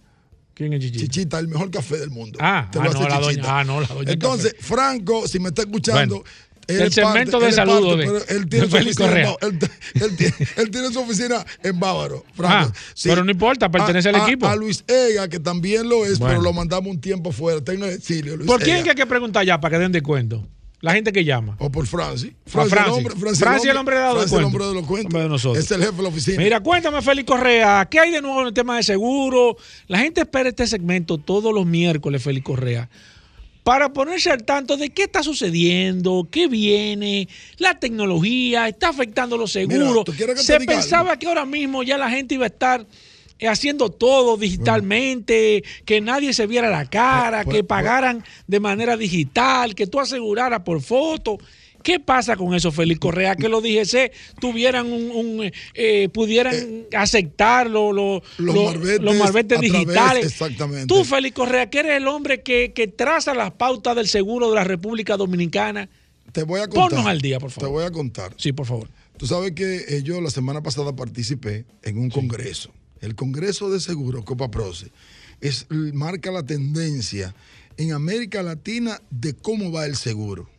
¿Quién es Chichi? Chichita, el mejor café del mundo. Ah, Te lo ah, hace no, la Chichita. doña- ah, no, la doña Entonces, café. Franco, si me está escuchando. Bueno, el es segmento parte- de él es saludo parte, de- él de tiene su Félix Correa. él, él tiene, él tiene su oficina en Bávaro, Franco. Ah, pero no importa, pertenece A- al equipo. A Luis Ega, que también lo es, Bueno. pero lo mandamos un tiempo fuera. Tengo exilio, Luis ¿Por quién Ega. que hay que preguntar ya para que den descuento? La gente que llama. O por Francis. Francis. el hombre, Francis, Francis el hombre de los Francis el cuentos. hombre de los cuentos. Hombre de nosotros. Es el jefe de la oficina. Mira, cuéntame, Félix Correa, ¿qué hay de nuevo en el tema de seguro? La gente espera este segmento todos los miércoles, Félix Correa, para ponerse al tanto de qué está sucediendo, qué viene, la tecnología, está afectando los seguros. Mira, ¿tú quieres que te Se pensaba que ahora mismo ya la gente iba a estar haciendo todo digitalmente, que nadie se viera la cara, Pues- que pues- pagaran de manera digital, que tú aseguraras por foto. ¿Qué pasa con eso, Félix Correa? Que los DGC tuvieran un, un, eh, pudieran aceptarlo, lo- los lo- marbetes los marbetes través- digitales. exactamente. Tú, Félix Correa, que eres el hombre que, que traza las pautas del seguro de la República Dominicana. Te voy a contar. Ponnos al día, por favor. Te voy a contar. Sí, por favor. Tú sabes que eh, yo la semana pasada participé en un congreso. El Congreso de Seguros, Copa Proce, es, marca la tendencia en América Latina de cómo va el seguro.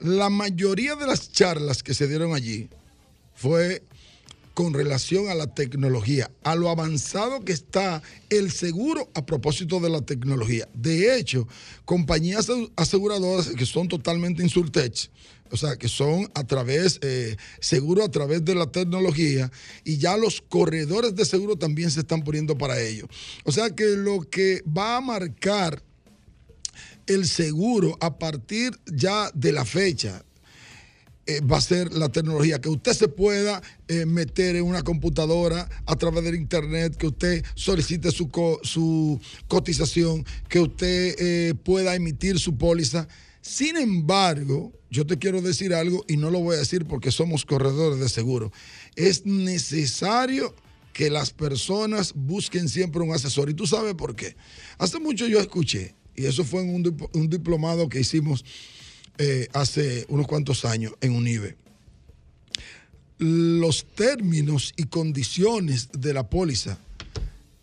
La mayoría de las charlas que se dieron allí fue con relación a la tecnología, a lo avanzado que está el seguro a propósito de la tecnología. De hecho, compañías aseguradoras que son totalmente insurtech, o sea, que son a través, eh, seguro a través de la tecnología, y ya los corredores de seguro también se están poniendo para ello. O sea que lo que va a marcar el seguro a partir ya de la fecha, eh, va a ser la tecnología, que usted se pueda eh, meter en una computadora a través del internet, que usted solicite su, su cotización, que usted eh, pueda emitir su póliza. Sin embargo, yo te quiero decir algo y no lo voy a decir porque somos corredores de seguro. Es necesario que las personas busquen siempre un asesor. ¿Y tú sabes por qué? Hace mucho yo escuché, y eso fue en un, dip- un diplomado que hicimos eh, hace unos cuantos años en UNIBE. los términos y condiciones de la póliza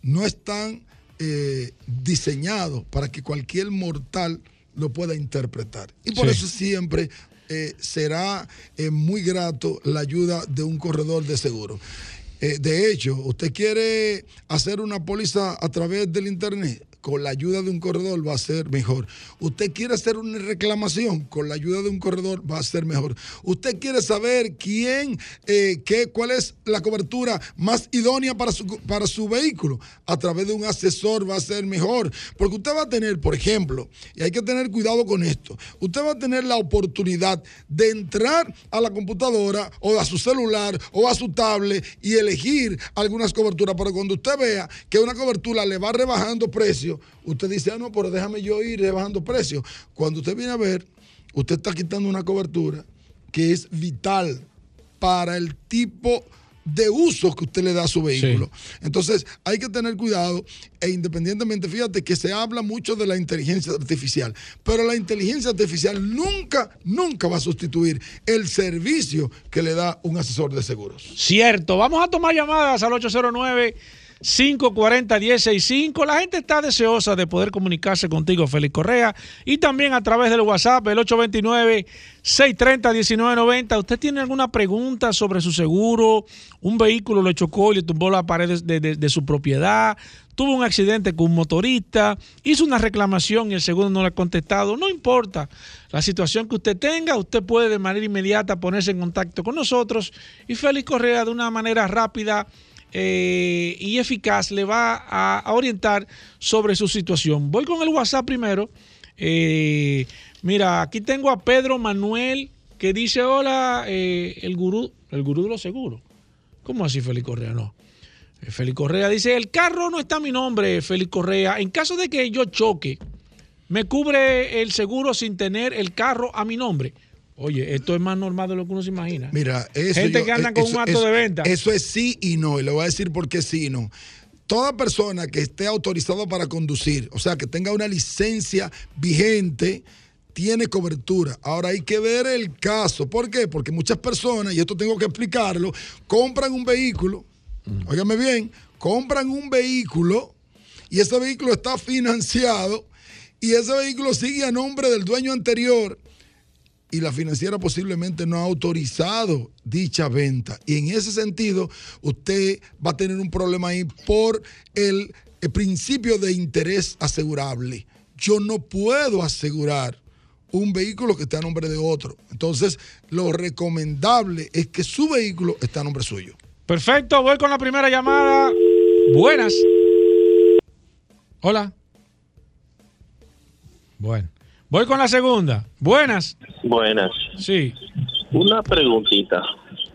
no están eh, diseñados para que cualquier mortal lo pueda interpretar. Y por Sí. eso siempre eh, será eh, muy grato la ayuda de un corredor de seguro. Eh, de hecho, usted quiere hacer una póliza a través del Internet. Con la ayuda de un corredor va a ser mejor. Usted quiere hacer una reclamación, con la ayuda de un corredor va a ser mejor. Usted quiere saber quién, eh, qué, cuál es la cobertura más idónea para su, para su vehículo, a través de un asesor va a ser mejor. Porque usted va a tener, por ejemplo, y hay que tener cuidado con esto, usted va a tener la oportunidad de entrar a la computadora o a su celular o a su tablet y elegir algunas coberturas. Pero cuando usted vea que una cobertura le va rebajando precio, usted dice, ah, no, pero déjame yo ir rebajando precio. Cuando usted viene a ver, usted está quitando una cobertura que es vital para el tipo de uso que usted le da a su vehículo. Entonces, hay que tener cuidado e independientemente, fíjate que se habla mucho de la inteligencia artificial, pero la inteligencia artificial nunca, nunca va a sustituir el servicio que le da un asesor de seguros. Cierto. Vamos a tomar llamadas al 809-540-1065. La gente está deseosa de poder comunicarse contigo, Félix Correa, y también a través del WhatsApp, el 829-630-1990. ¿Usted tiene alguna pregunta sobre su seguro? Un vehículo le chocó y le tumbó la pared de su propiedad. Tuvo un accidente con un motorista, hizo una reclamación y el seguro no le ha contestado. No importa la situación que usted tenga, usted puede de manera inmediata ponerse en contacto con nosotros y Félix Correa de una manera rápida eh, y eficaz le va a, orientar sobre su situación. Voy con el WhatsApp primero. Eh, mira, aquí tengo a Pedro Manuel que dice, hola, eh, el gurú, el gurú de los seguros. ¿Cómo así, Félix Correa? No. Félix Correa dice, el carro no está a mi nombre, Félix Correa. En caso de que yo choque, me cubre el seguro sin tener el carro a mi nombre. Oye, esto es más normal de lo que uno se imagina. Mira, eso Gente yo- que anda eh, con eso- un acto eso- de venta. Eso es sí y no, y le voy a decir por qué sí y no. Toda persona que esté autorizado para conducir, o sea, que tenga una licencia vigente, tiene cobertura. Ahora hay que ver el caso. ¿Por qué? Porque muchas personas, y esto tengo que explicarlo, compran un vehículo, óigame bien, compran un vehículo y ese vehículo está financiado y ese vehículo sigue a nombre del dueño anterior y la financiera posiblemente no ha autorizado dicha venta. Y en ese sentido, usted va a tener un problema ahí por el, principio de interés asegurable. Yo no puedo asegurar un vehículo que está a nombre de otro. Entonces, lo recomendable es que su vehículo está a nombre suyo. Perfecto, voy con la primera llamada. Buenas. Hola. Bueno. Voy con la segunda. Buenas. Buenas. Sí. Una preguntita.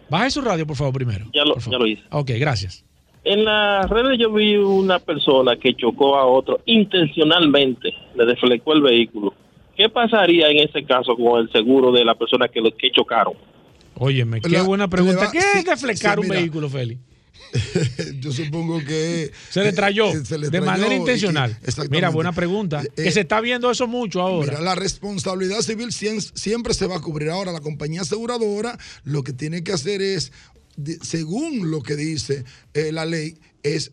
Baje su radio, por favor, primero. Ya lo, ya lo hice. Ok, gracias. En las redes yo vi una persona que chocó a otro intencionalmente, le deflecó el vehículo. ¿Qué pasaría en ese caso con el seguro de la persona que, lo, que chocaron? Óyeme, qué La- buena pregunta. va- ¿Qué sí, es deflecar sí, un mira. vehículo, Félix? Yo supongo que... Se le trayó eh, se le de trayó manera intencional. Mira, buena pregunta. Eh, que se está viendo eso mucho ahora. Mira, la responsabilidad civil siempre se va a cubrir. Ahora, la compañía aseguradora lo que tiene que hacer es, según lo que dice eh, la ley, es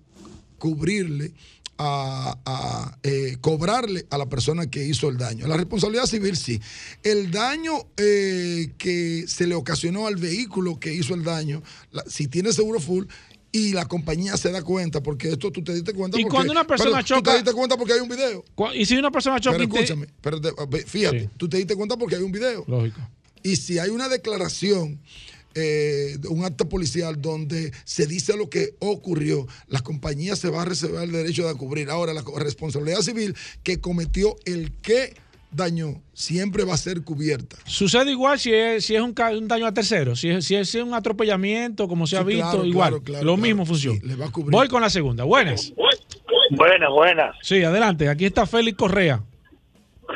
cubrirle a, a, eh, cobrarle a la persona que hizo el daño. La responsabilidad civil sí. El daño eh, que se le ocasionó al vehículo que hizo el daño, la- si tiene seguro full, y la compañía se da cuenta, porque esto tú te diste cuenta. Y porque- cuando una persona perdón, Tú choca- te diste cuenta porque hay un video. Y si una persona choca Pero escúchame, pero fíjate, Sí. tú te diste cuenta porque hay un video. Lógico. Y si hay una declaración, eh, un acto policial donde se dice lo que ocurrió, la compañía se va a reservar el derecho de cubrir. Ahora, la responsabilidad civil que cometió el que dañó siempre va a ser cubierta. Sucede igual si es, si es un, daño a tercero, si es, si es un atropellamiento, como se ha Sí, visto, claro, igual. claro, claro, lo claro. mismo funciona. Sí, le va a cubrir. Voy con la segunda. Buenas. Buenas, buenas. Sí, adelante. Aquí está Félix Correa.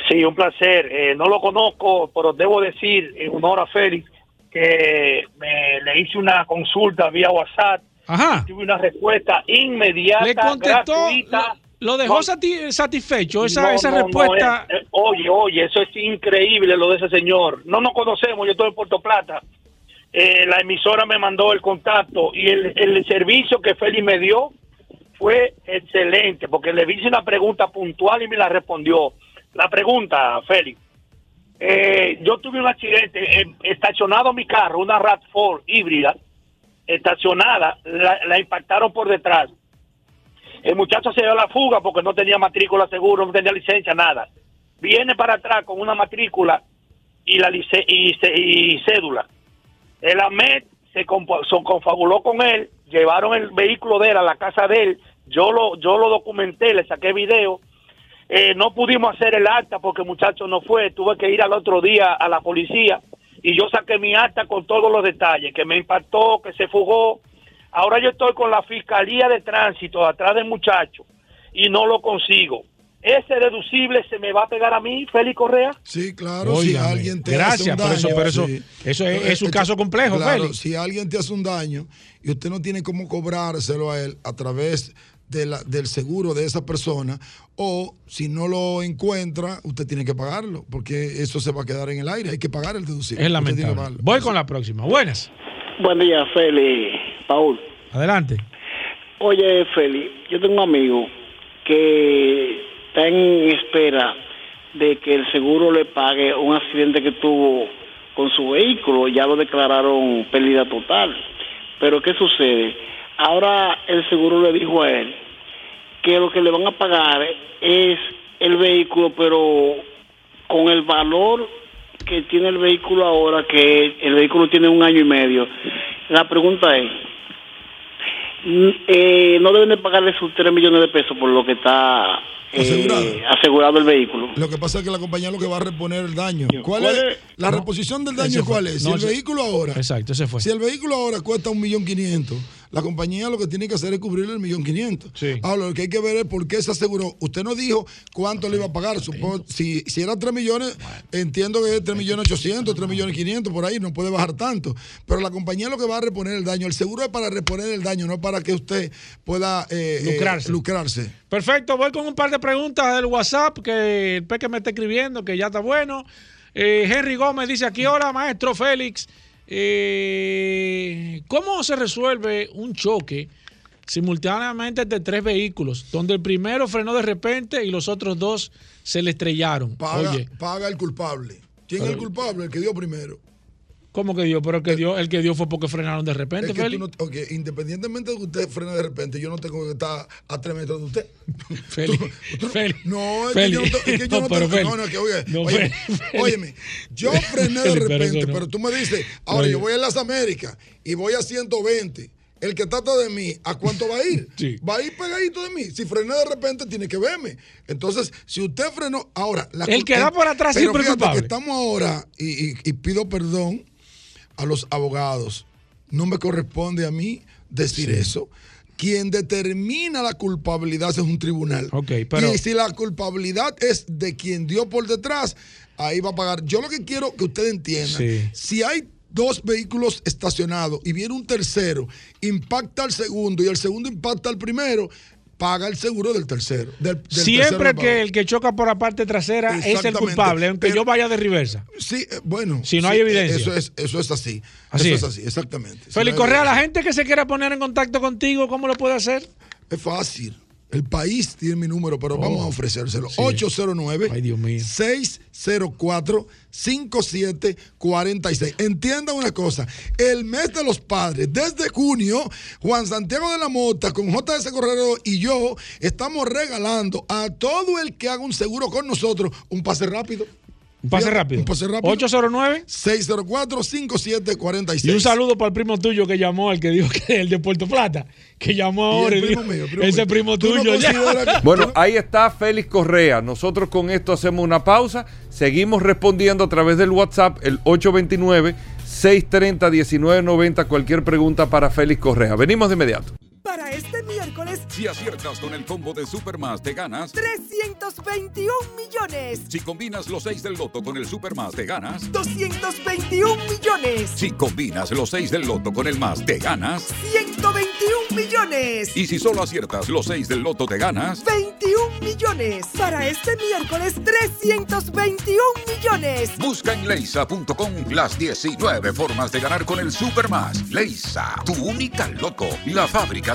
Sí, un placer. Eh, no lo conozco, pero debo decir en honor a Félix que me, le hice una consulta vía WhatsApp. Ajá. Tuve una respuesta inmediata, Le contestó, gratuita. lo, lo dejó No, sati- satisfecho, esa, no, esa no, respuesta. eh, eh, oye, oye, eso es increíble lo de ese señor. No nos conocemos, yo estoy en Puerto Plata. eh, la emisora me mandó el contacto y el, el servicio que Félix me dio fue excelente, porque le hice una pregunta puntual y me la respondió. La pregunta, Félix. Eh, yo tuve un accidente, eh, estacionado mi carro, una RAT4 híbrida, estacionada, la, la impactaron por detrás. El muchacho se dio a la fuga porque no tenía matrícula seguro, no tenía licencia, nada. Viene para atrás con una matrícula y la y, cédula. El AMET se, se confabuló con él, llevaron el vehículo de él a la casa de él, yo lo, yo lo documenté, le saqué video. Eh, no pudimos hacer el acta porque el muchacho no fue, tuve que ir al otro día a la policía y yo saqué mi acta con todos los detalles, que me impactó, que se fugó. Ahora yo estoy con la Fiscalía de Tránsito atrás del muchacho y no lo consigo. Ese deducible se me va a pegar a mí, Félix Correa. Sí, claro, si alguien te gracias, hace un pero eso- daño. pero eso- sí. eso es- es un caso complejo, claro, Félix. Si alguien te hace un daño y usted no tiene cómo cobrárselo a él a través de la- del seguro de esa persona, o si no lo encuentra, usted tiene que pagarlo, porque eso se va a quedar en el aire. Hay que pagar el deducible. Es lamentable. Voy con la próxima. Buenas. Buen día, Feli. Paul. Adelante. Oye, Feli, yo tengo un amigo que está en espera de que el seguro le pague un accidente que tuvo con su vehículo. Ya lo declararon pérdida total. Pero ¿qué sucede? Ahora el seguro le dijo a él que lo que le van a pagar es el vehículo, pero con el valor que tiene el vehículo ahora, que el vehículo tiene un año y medio. La pregunta es, eh, ¿no deben de pagarle sus 3 millones de pesos por lo que está eh, Asegurado. asegurado el vehículo? Lo que pasa es que la compañía lo que va a reponer el daño. ¿Cuál, ¿Cuál es? es? La No. reposición del daño cuál es? Si el vehículo ahora. Exacto, ese fue. Si el vehículo ahora cuesta un millón quinientos, la compañía lo que tiene que hacer es cubrirle el millón quinientos. Ahora, lo que hay que ver es por qué se aseguró. Usted no dijo cuánto le iba a pagar. Supongo, si, si era 3 millones, entiendo que es 3 millones 800, 3 millones 500, por ahí, no puede bajar tanto. Pero la compañía lo que va a reponer el daño. El seguro es para reponer el daño, no para que usted pueda eh, eh, Lucrarse. lucrarse. Perfecto, voy con un par de preguntas del WhatsApp que el Peque me está escribiendo, que ya está bueno. Eh, Henry Gómez dice aquí, hola maestro Félix, eh, ¿cómo se resuelve un choque simultáneamente de tres vehículos, donde el primero frenó de repente y los otros dos se le estrellaron? Paga, Oye, paga el culpable. ¿Quién es el culpable? El que dio primero. ¿Cómo que dio? Pero el que dio, el que dio fue porque frenaron de repente, Es que no- ok, independientemente de que usted frene de repente, yo no tengo que estar a tres metros de usted. Félix, Félix, No, es Félix. que yo no, es que yo No, no pero tengo. No, no, que oye, No, Félix. óyeme, yo frené de pero repente, pero, no. tú me dices, ahora Oye. yo voy a las Américas y voy a 120. El que trata de mí, ¿a cuánto va a ir? Sí. Va a ir pegadito de mí. Si frené de repente, tiene que verme. Entonces, si usted frenó, ahora. La El que da eh, por atrás pero siempre es culpable. que estamos ahora, y, y- y pido perdón a los abogados. No me corresponde a mí decir eso. Quien determina la culpabilidad es un tribunal. pero- Y si la culpabilidad es de quien dio por detrás, ahí va a pagar. Yo lo que quiero que usted entienda, Sí. si hay dos vehículos estacionados y viene un tercero, impacta al segundo y el segundo impacta al primero, paga el seguro del tercero. del- del Siempre tercero que el que choca por la parte trasera es el culpable, aunque Pero- yo vaya de reversa. Sí, eh, bueno. Si no sí, hay eh, evidencia. Eso es, eso es así. Así eso es. es así, exactamente. Si Félix no hay Correa, la gente que se quiera poner en contacto contigo, ¿cómo lo puede hacer? Es fácil. El país tiene mi número, pero vamos a ofrecérselo. sí. 809 Ay, Dios mío. 604 5746. Entienda una cosa, el mes de los padres, desde junio, Juan Santiago de la Mota con JS Correro y yo estamos regalando a todo el que haga un seguro con nosotros un pase rápido. Un pase rápido. Un pase rápido. 809 604 5746. Y un saludo para el primo tuyo que llamó, el que dijo que el de Puerto Plata, que llamó ahora y, el primo dijo, mío, primo ese mío. primo ¿Tú no tuyo ya. Bueno, ahí está Félix Correa. Nosotros con esto hacemos una pausa. Seguimos respondiendo a través del WhatsApp, el 829-630-1990. Cualquier pregunta para Félix Correa. Venimos de inmediato. Para este miércoles, Si aciertas con el combo de Supermas, te ganas. 321 millones. Si combinas los 6 del loto con el Supermas, te ganas. 221 millones. Si combinas los 6 del loto con el más, te ganas. 121 millones. Y si solo aciertas los 6 del loto te ganas, 21 millones. Para este miércoles, 321 millones. busca en leisa.com las 19 formas de ganar con el Supermas. Leisa, tu única loto, la fábrica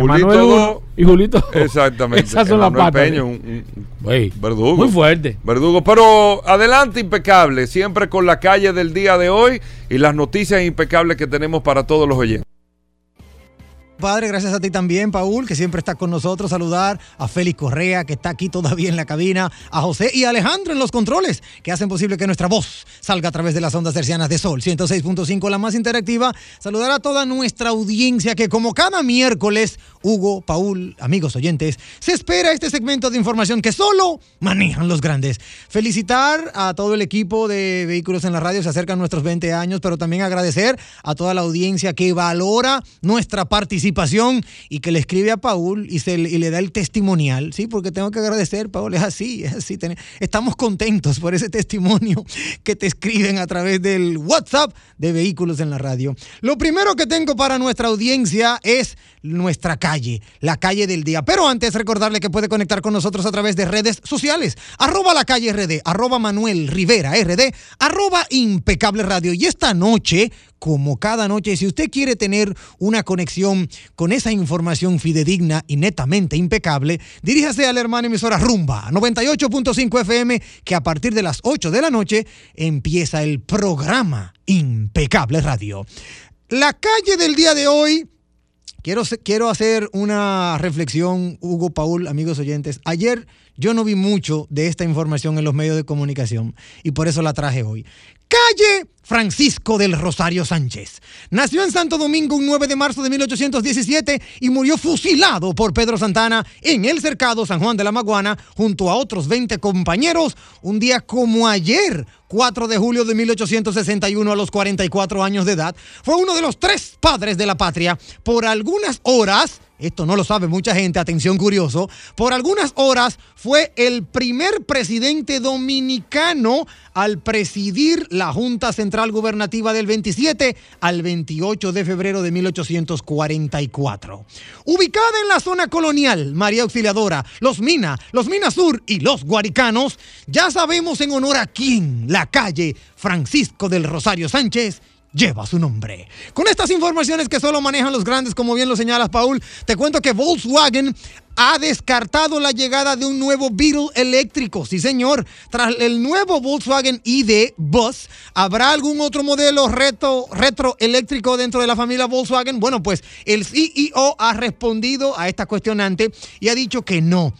Julito Emanuel y Julito. Exactamente. Esas son las patas. Peña, un- un- Ey, verdugo. Muy fuerte. Verdugo. Pero adelante, impecable. Siempre con la calle del día de hoy y las noticias impecables que tenemos para todos los oyentes. Padre, gracias a ti también, Paul, que siempre está con nosotros. Saludar a Félix Correa, que está aquí todavía en la cabina, a José y a Alejandro en los controles, que hacen posible que nuestra voz salga a través de las ondas tercianas de Sol 106.5, la más interactiva. Saludar a toda nuestra audiencia, que como cada miércoles, Hugo, Paul, amigos oyentes, se espera este segmento de información que solo manejan los grandes. Felicitar a todo el equipo de Vehículos en la Radio, se acercan nuestros 20 años, pero también agradecer a toda la audiencia que valora nuestra participación y que le escribe a Paul y, se, le da el testimonial, ¿sí? Porque tengo que agradecer, Paul, es así, es así. estamos contentos por ese testimonio que te escriben a través del WhatsApp de Vehículos en la Radio. Lo primero que tengo para nuestra audiencia es nuestra calle, la calle del día. Pero antes recordarle que puede conectar con nosotros a través de redes sociales, arroba la calle RD, arroba Manuel Rivera RD, arroba impecable radio. Y esta noche, como cada noche, si usted quiere tener una conexión con esa información fidedigna y netamente impecable, diríjase a la hermana emisora Rumba 98.5 FM, que a partir de las 8 de la noche empieza el programa Impecable Radio. La calle del día de hoy Quiero, quiero hacer una reflexión, Hugo, Paul, amigos oyentes. Ayer yo no vi mucho de esta información en los medios de comunicación y por eso la traje hoy. Calle Francisco del Rosario Sánchez. Nació en Santo Domingo un 9 de marzo de 1817 y murió fusilado por Pedro Santana en el cercado San Juan de la Maguana junto a otros 20 compañeros un día como ayer, 4 de julio de 1861 a los 44 años de edad. Fue uno de los tres padres de la patria por algunas horas. Esto no lo sabe mucha gente, atención curioso. Por algunas horas fue el primer presidente dominicano al presidir la Junta Central Gubernativa del 27 al 28 de febrero de 1844. Ubicada en la zona colonial, María Auxiliadora, los Mina, los Mina Sur y los Guaricanos, ya sabemos en honor a quién la calle Francisco del Rosario Sánchez lleva su nombre. Con estas informaciones que solo manejan los grandes, como bien lo señalas, Paul, te cuento que Volkswagen ha descartado la llegada de un nuevo Beetle eléctrico. Sí, señor. Tras el nuevo Volkswagen ID Bus, ¿habrá algún otro modelo reto, retro eléctrico dentro de la familia Volkswagen? Bueno, pues el CEO ha respondido a esta cuestionante y ha dicho que no.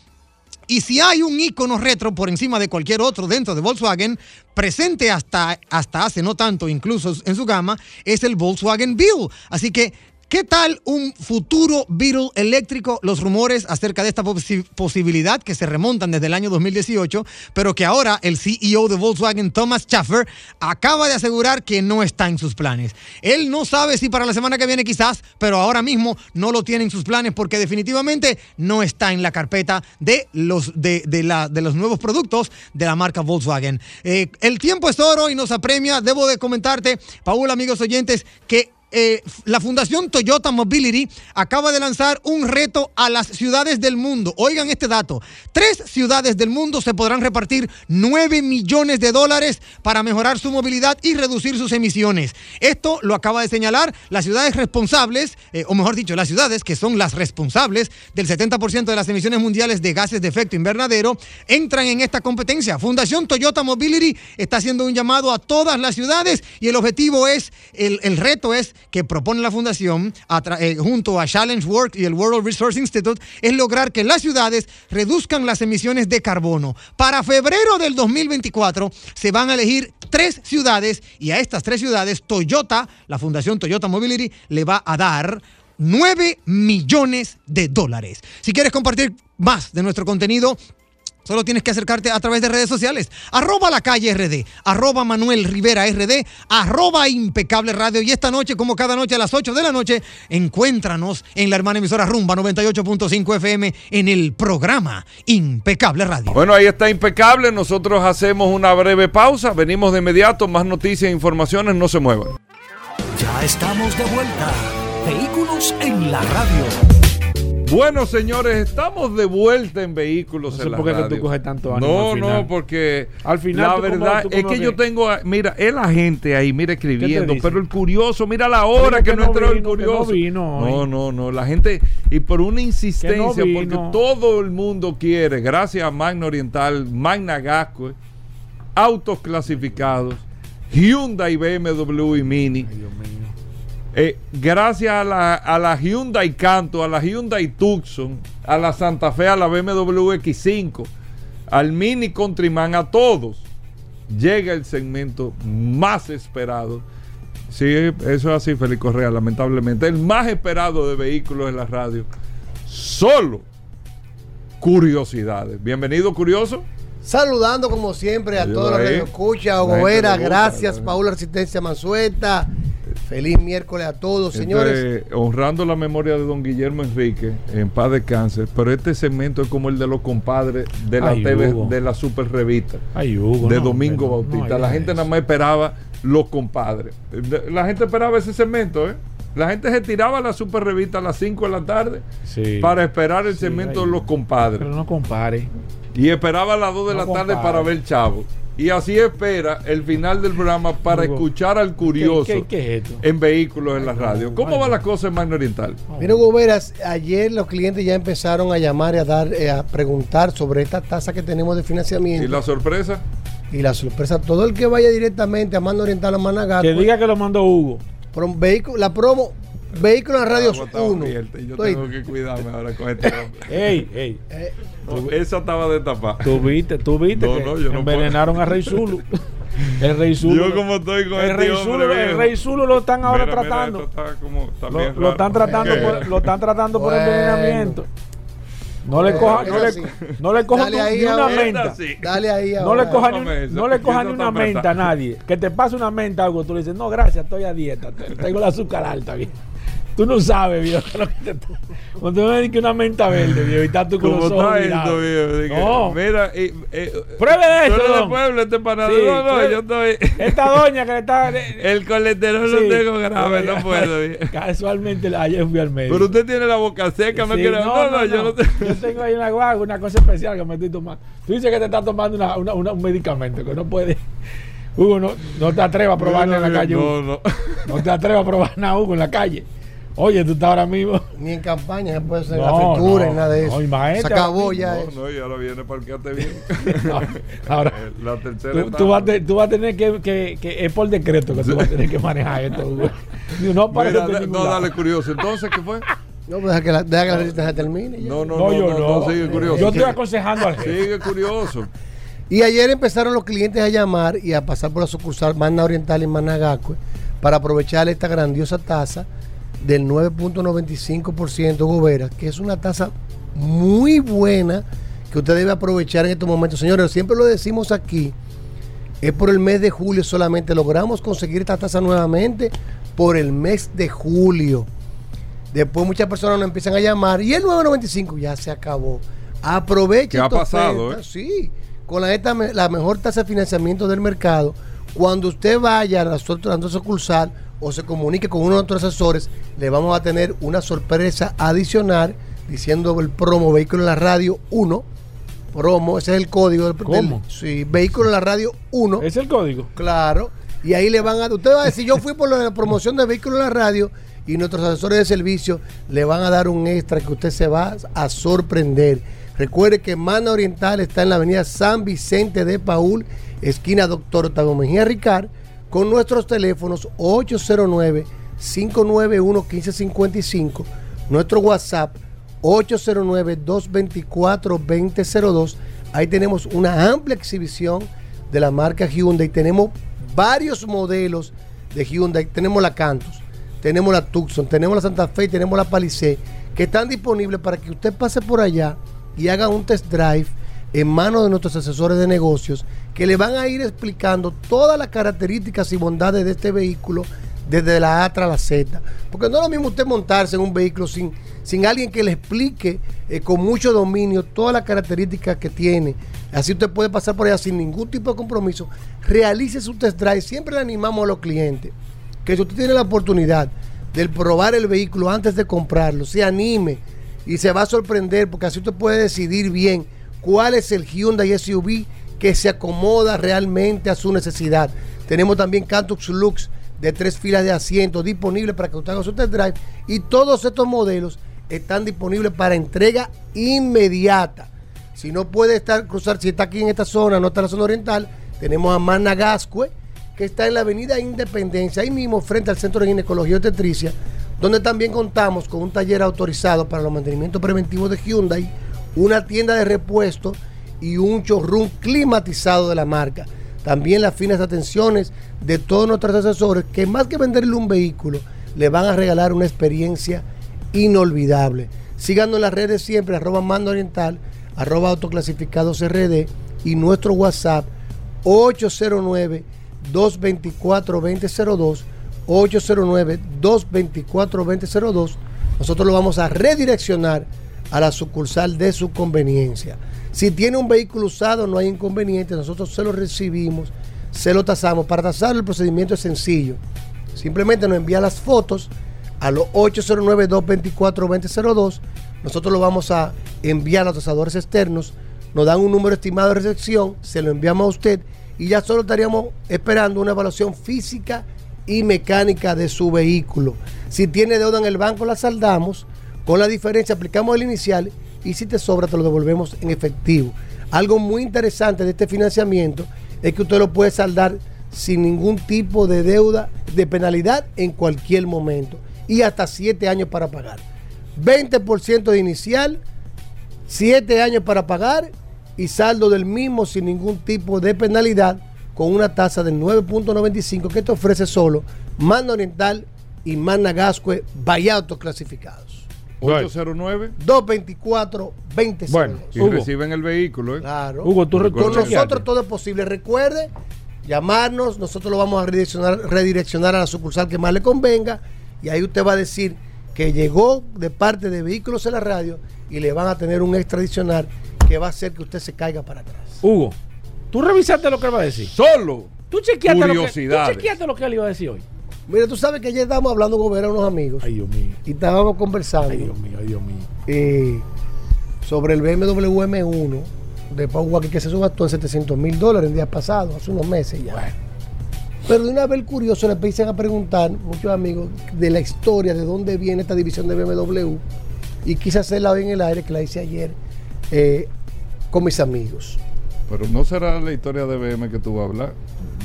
Y si hay un icono retro por encima de cualquier otro dentro de Volkswagen, presente hasta, hasta hace no tanto, incluso en su gama, es el Volkswagen Beetle. Así que, ¿qué tal un futuro Beetle eléctrico? Los rumores acerca de esta posi- posibilidad que se remontan desde el año 2018, pero que ahora el CEO de Volkswagen, Thomas Schaffer, acaba de asegurar que no está en sus planes. Él no sabe si para la semana que viene quizás, pero ahora mismo no lo tiene en sus planes porque definitivamente no está en la carpeta de los, de, de la, de los nuevos productos de la marca Volkswagen. Eh, el tiempo es oro y nos apremia. Debo de comentarte, Paul, amigos oyentes, que eh, la Fundación Toyota Mobility acaba de lanzar un reto a las ciudades del mundo. Oigan este dato. Tres ciudades del mundo se podrán repartir 9 millones de dólares para mejorar su movilidad y reducir sus emisiones. Esto lo acaba de señalar las ciudades responsables, eh, o mejor dicho, las ciudades que son las responsables del 70% de las emisiones mundiales de gases de efecto invernadero, entran en esta competencia. Fundación Toyota Mobility está haciendo un llamado a todas las ciudades y el objetivo es, el, el reto es que propone la fundación eh, junto a Challenge Work y el World Resource Institute es lograr que las ciudades reduzcan las emisiones de carbono. Para febrero del 2024 se van a elegir tres ciudades y a estas tres ciudades Toyota, la fundación Toyota Mobility, le va a dar 9 millones de dólares. Si quieres compartir más de nuestro contenido, Solo tienes que acercarte a través de redes sociales. Arroba la calle RD, arroba Manuel Rivera RD, arroba impecable radio. Y esta noche, como cada noche a las 8 de la noche, encuéntranos en la hermana emisora Rumba 98.5 FM en el programa Impecable Radio. Bueno, ahí está impecable. Nosotros hacemos una breve pausa. Venimos de inmediato. Más noticias e informaciones. No se muevan. Ya estamos de vuelta. Vehículos en la radio. Bueno, señores, estamos de vuelta en vehículos No sé en la por qué que radio. tú coges tanto ánimo No, al final. no, porque Al final la verdad es que yo tengo, mira, es la gente ahí, mira escribiendo, pero el curioso, mira la hora que, que no entró el vino, que no curioso. no, no, no, la gente y por una insistencia, porque todo el mundo quiere, gracias a Magna Oriental, Magna Gasco, autos clasificados, Hyundai, BMW y Mini. Eh, gracias a la, a la Hyundai Canto, a la Hyundai Tucson, a la Santa Fe, a la BMW X5, al Mini Countryman, a todos, llega el segmento más esperado. Sí, eso es así, Félix Correa, lamentablemente. El más esperado de vehículos en la radio. Solo curiosidades. Bienvenido, curioso. Saludando como siempre a Ayuda todos los que nos escuchan. Gracias. la- Paula Resistencia Mansueta. Feliz miércoles a todos, señores. Honrando la memoria de don Guillermo Enrique, en paz de cáncer, pero este segmento es como el de los compadres de la Ay, TV, Hugo. de la super revista, Ay, Hugo, de no, Domingo Bautista. no la gente eso. nada más esperaba los compadres. La gente esperaba ese segmento, ¿eh? La gente se tiraba a la super revista a las 5 de la tarde Sí. para esperar el Sí, segmento de los compadres. Pero no compare. Y esperaba a las 2 de No la tarde para ver Chavo. Y así espera el final del programa para Hugo, escuchar al curioso ¿Qué, qué, qué es esto? en vehículos en la radio. ¿Cómo va la cosa en Magna Oriental? Mira, Goberas, ayer los clientes ya empezaron a llamar y a dar, eh, a preguntar sobre esta tasa que tenemos de financiamiento. ¿Y la sorpresa? Y la sorpresa, todo el que vaya directamente a Mando Oriental a Managá, Que diga que lo mandó Hugo. prom- vehículo- la promo, vehículo en la radio Ah, estaba 1. abierta y Yo tengo que cuidarme ahora con este hombre. Ey, ey. No, esa estaba de tapar. Tú viste, tú viste No, que no, yo no envenenaron a Rey Zulu. El Rey Zulu. Yo como estoy con el este Rey hombre Zulu, el viejo. Rey Zulu lo están ahora Mira, tratando. esto está como- está lo, bien están tratando por, lo están tratando por Bueno. envenenamiento. No le coja, no le, así. no le coja ni, ahí ni una menta. Sí. Dale ahí No le coja ni, no le coja ni una menta a nadie. Que te pase una menta algo, tú le dices, no, gracias, estoy a dieta, te- tengo el azúcar alta, viejo. Tú no sabes, viejo. lo Cuando me dices que una menta verde, viejo, y estás tú con ¿Cómo los ojos está esto, viejo? No. Mira, y, eh, Pruebe eso, de pueblo, este panadero. Sí, no, no, pruebe. yo estoy. Esta doña que le está... El colesterol lo Sí. tengo grave, no puedo. viejo. Casualmente ayer fui al médico. Pero usted tiene la boca seca, me Sí, quiere. No, no, yo no tengo. Yo tengo ahí una guagua, una cosa especial que me estoy tomando. Tú dices que te estás tomando una- una- una- un medicamento que no puede. Hugo, no, no te atrevas a probar nada en la calle. No, no. No te atrevas a probar nada, Hugo, en la calle. Oye, tú estás ahora mismo. Ni en campaña se puede hacer No, la fritura no, ni nada de no, eso. imagínate se acabó ya No, eso. no, y ahora viene parqueate bien. Ahora, Eh, La tercera tú, tú vas, a te- tú vas a tener que, que, que- Es por decreto que tú vas a tener que manejar esto. No aparece Mira, da- no, dale curioso. Entonces, ¿qué fue? No, pues deja que la, deja que la resistencia termine. ya. No, no, No, no, yo no, no. no, sigue curioso. Yo estoy aconsejando al jefe. Sigue curioso. Y ayer empezaron los clientes a llamar y a pasar por la sucursal Magna Oriental en Managacue para aprovechar esta grandiosa tasa del 9.95% Gobera, que es una tasa muy buena que usted debe aprovechar en estos momentos. Señores, siempre lo decimos aquí, es por el mes de julio solamente. Logramos conseguir esta tasa nuevamente por el mes de julio. Después muchas personas nos empiezan a llamar y el 9.95 ya se acabó. Aproveche ¿Qué ha pasado, eh? Sí, con la, esta la mejor tasa de financiamiento del mercado. Cuando usted vaya a nosotros a nuestra sucursal o se comunique con uno de nuestros asesores, le vamos a tener una sorpresa adicional diciendo el promo Vehículo en la Radio 1. Promo, ese es el código del, del- ¿Cómo? sí, Vehículo en la Radio 1. ¿Es el código? Claro. Y ahí le van a. Usted va a decir, yo fui por la promoción de vehículos en la radio y nuestros asesores de servicio le van a dar un extra que usted se va a sorprender. Recuerde que Mana Oriental está en la avenida San Vicente de Paul, esquina Doctor Octavio Mejía Ricard, con nuestros teléfonos 809-591-1555, nuestro WhatsApp 809-224-2002. Ahí tenemos una amplia exhibición de la marca Hyundai. Tenemos varios modelos de Hyundai. Tenemos la Cantos, tenemos la Tucson, tenemos la Santa Fe y tenemos la Palisade, que están disponibles para que usted pase por allá y haga un test drive en manos de nuestros asesores de negocios que le van a ir explicando todas las características y bondades de este vehículo desde la A hasta la Z. Porque no es lo mismo usted montarse en un vehículo sin, sin alguien que le explique eh, con mucho dominio todas las características que tiene. Así usted puede pasar por allá sin ningún tipo de compromiso. Realice su test drive. Siempre le animamos a los clientes que si usted tiene la oportunidad de probar el vehículo antes de comprarlo, se anime y se va a sorprender porque así usted puede decidir bien cuál es el Hyundai SUV que se acomoda realmente a su necesidad. Tenemos también Cantux Lux de tres filas de asientos disponibles para que usted haga su test drive y todos estos modelos están disponibles para entrega inmediata. Si no puede estar cruzar, si está aquí en esta zona, no está en la zona oriental, tenemos a Managascue, que está en la avenida Independencia, ahí mismo frente al Centro de Ginecología y Obstetricia, donde también contamos con un taller autorizado para los mantenimientos preventivos de Hyundai, una tienda de repuestos y un showroom climatizado de la marca. También las finas atenciones de todos nuestros asesores que más que venderle un vehículo, le van a regalar una experiencia inolvidable. Síganos en las redes siempre, arroba mando oriental, arroba autoclasificados RD y nuestro WhatsApp 809-224-2002, 809-224-2002. Nosotros lo vamos a redireccionar a la sucursal de su conveniencia. Si tiene un vehículo usado, no hay inconveniente, nosotros se lo recibimos, se lo tasamos. Para tasar el procedimiento es sencillo. Simplemente nos envía las fotos a los 809-224-2002. Nosotros lo vamos a enviar a los tasadores externos. Nos dan un número estimado de recepción, se lo enviamos a usted y ya solo estaríamos esperando una evaluación física y mecánica de su vehículo. Si tiene deuda en el banco, la saldamos. Con la diferencia, aplicamos el inicial y si te sobra, te lo devolvemos en efectivo. Algo muy interesante de este financiamiento es que usted lo puede saldar sin ningún tipo de deuda, de penalidad en cualquier momento y hasta 7 años para pagar. 20% de inicial, 7 años para pagar y saldo del mismo sin ningún tipo de penalidad con una tasa del 9.95 que te ofrece solo Manda Oriental y Manda Gascue Vallato clasificados. 809 224 20 Bueno, y reciben el vehículo. ¿eh? Claro. Hugo, tú Con nosotros todo es posible. Recuerde llamarnos, nosotros lo vamos a redireccionar, redireccionar a la sucursal que más le convenga y ahí usted va a decir que llegó de parte de Vehículos en la Radio y le van a tener un extra adicional que va a hacer que usted se caiga para atrás. Hugo, tú revisaste lo que él va a decir. Solo. Tú chequeaste, lo que, tú chequeaste lo que él iba a decir hoy. Mira, tú sabes que ayer estábamos hablando con ver a unos amigos Ay, Dios mío. y estábamos conversando Ay, Dios mío, ay, Dios mío. eh, sobre el BMW M1 de Pau Walker que se subastó en 700 mil dólares el día pasado, hace unos meses ya. Pero de una vez curioso le empiezan a preguntar, muchos amigos, de la historia, de dónde viene esta división de BMW. Y quise hacerla hoy en el aire, que la hice ayer eh, con mis amigos. Pero no será la historia de BM que tú vas a hablar.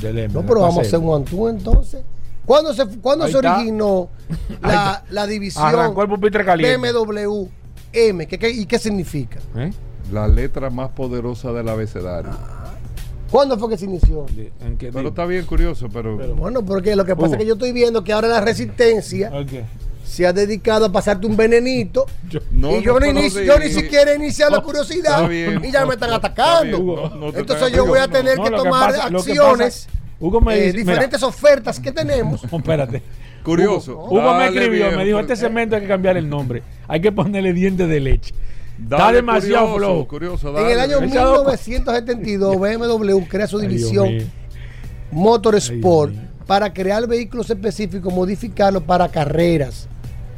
Del M, No, pero vamos a hacer un antú entonces. ¿Cuándo se, cuándo se originó la, la división. BMW M? ¿Qué- qué- ¿Y qué significa? ¿Eh? La letra más poderosa del abecedario. ¿Cuándo fue que se inició? ¿En qué Pero está bien curioso, pero, Bueno, porque lo que pasa es que yo estoy viendo que ahora la resistencia se ha dedicado a pasarte un venenito. No, y yo, no, no pero inicio- sí. yo ni siquiera inicié la No, curiosidad bien. y ya me están atacando. está bien. No, no te Entonces yo voy a tener No, que tomar pasa- lo que acciones, pasa- Hugo me eh, dice, mira. diferentes ofertas que tenemos. Espérate. Curioso. Hugo, Hugo me escribió, viejo. me dijo, este segmento hay que cambiar el nombre. Hay que ponerle dientes de leche. Está Dale, demasiado curioso, flojo. Curioso, En el año Él se ha dado cu- 1972 BMW crea su división. Motorsport Ay, para crear vehículos específicos, modificarlos para carreras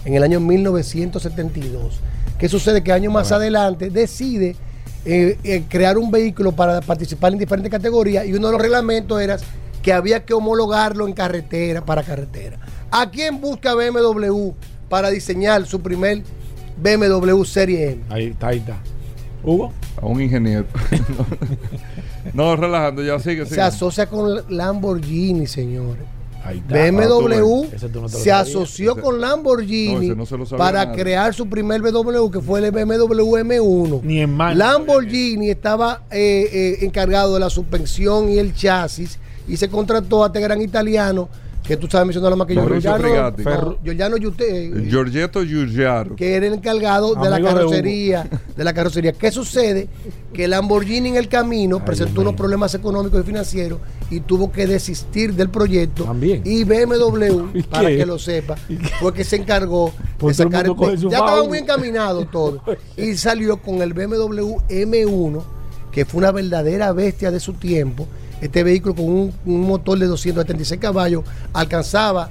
en el año 1972. ¿Qué sucede? Que años más adelante decide eh, eh, crear un vehículo para participar en diferentes categorías y uno de los reglamentos era que había que homologarlo en carretera para carretera. ¿A quién busca BMW para diseñar su primer BMW Serie M? Ahí está, ahí está. Hugo. A un ingeniero. no, relajando, ya sigue, Se sigue. asocia con Lamborghini, señores. Ahí está. BMW no lo se asoció Ese- con Lamborghini no se para crear su primer BMW que fue el BMW M1. Ni en mano. Lamborghini estaba eh, eh, encargado de la suspensión y el chasis y se contrató a este gran italiano que tú sabes mencionarlo más que. Mauricio Giordano, Frigatti. no, Giordano Yute- Giorgetto Giugiaro. que era el encargado de la Amigo de carrocería, de, la carrocería. ¿Qué sucede? Que Lamborghini en el camino presentó unos problemas económicos y financieros y tuvo que desistir del proyecto. Y BMW, ¿Y para que lo sepa, fue que se encargó Pues de el sacar. coge su ya estaba muy encaminado todo. y salió con el BMW M1, que fue una verdadera bestia de su tiempo. Este vehículo con un, motor de 276 caballos alcanzaba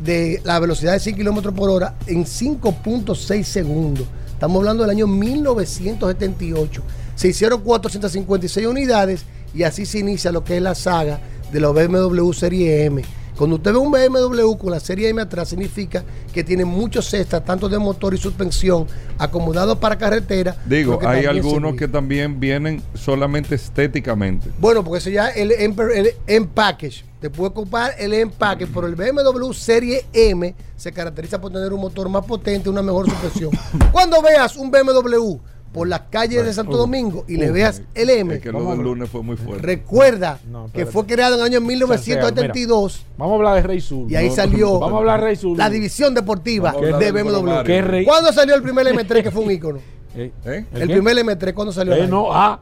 de la velocidad de 100 kilómetros por hora en 5.6 segundos. Estamos hablando del año 1978. Se hicieron 456 unidades y así se inicia lo que es la saga de los BMW Serie M. Cuando usted ve un BMW con la serie M atrás, significa que tiene muchos extras, tanto de motor y suspensión, acomodados para carretera. Digo, hay algunos que también vienen solamente estéticamente. Bueno, porque eso ya el M, el M package. Te puede comprar el package, pero el BMW Serie M se caracteriza por tener un motor más potente, una mejor suspensión. Cuando veas un BMW por las calles de Santo uh, Domingo y le uh, veas el M, Es que lo del lunes fue muy fuerte. recuerda No, que fue creado en el año O sea, 1972 Vamos a hablar de Rey Sur. y ahí No, salió Vamos a hablar de Rey Sur. la división deportiva de BMW. Mario. ¿Qué rey? ¿Cuándo salió el primer M3 que fue un ícono? ¿Eh? El qué? primer M3, ¿cuándo salió? Eh, no, ah,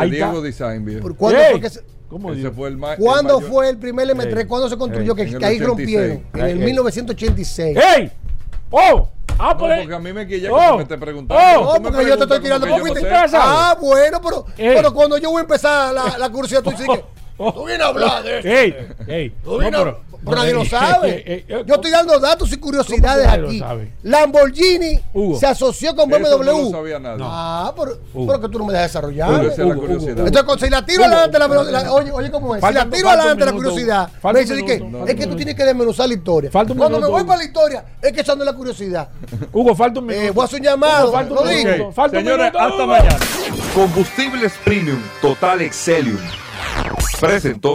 El de. Diego Design, viejo. ¿Por cuándo fue que se- ¿Cómo Ese digo? fue el el ¿Cuándo mayor- fue el primer M3? Ey. ¿Cuándo se construyó? Ey, que, el ahí 86. rompieron. En el Ey. 1986. ¡Ey! ¡Oh! ¡Ah, No, pues! porque a mí me quilla que Oh. tú me estés preguntando. Oh. No, porque yo te estoy tirando por sé. Ah, bueno, pero, Ey. pero cuando yo voy a empezar la, la curiosidad, tú dices que tú vienes a hablar de esto. ¡Ey! ¡Ey! Tú No, vienes a- pero- pero nadie lo sabe. ey, ey, ey, Yo estoy dando datos y curiosidades ¿Cómo que nadie aquí. lo sabe? Lamborghini Hugo. se asoció con Eso BMW. no lo sabía nadie. Ah, pero, Hugo. pero que tú no me dejas desarrollar. Pero esa es la Hugo, curiosidad. Hugo. Entonces, si la tiro Hugo. adelante, la, la- oye, oye, ¿cómo es? Si Falta- la tiro adelante la curiosidad, Hugo. Me dice que es que tú tienes que desmenuzar la historia. Falta un Cuando me voy Hugo. para la historia, es que esa no es la curiosidad. Hugo, falta un minuto. Eh, voy a hacer un llamado. Hugo, falta Lo un digo. minuto. Falta un Señores, minuto, hasta Hugo. mañana. Combustibles Premium Total Excelium. Presentó.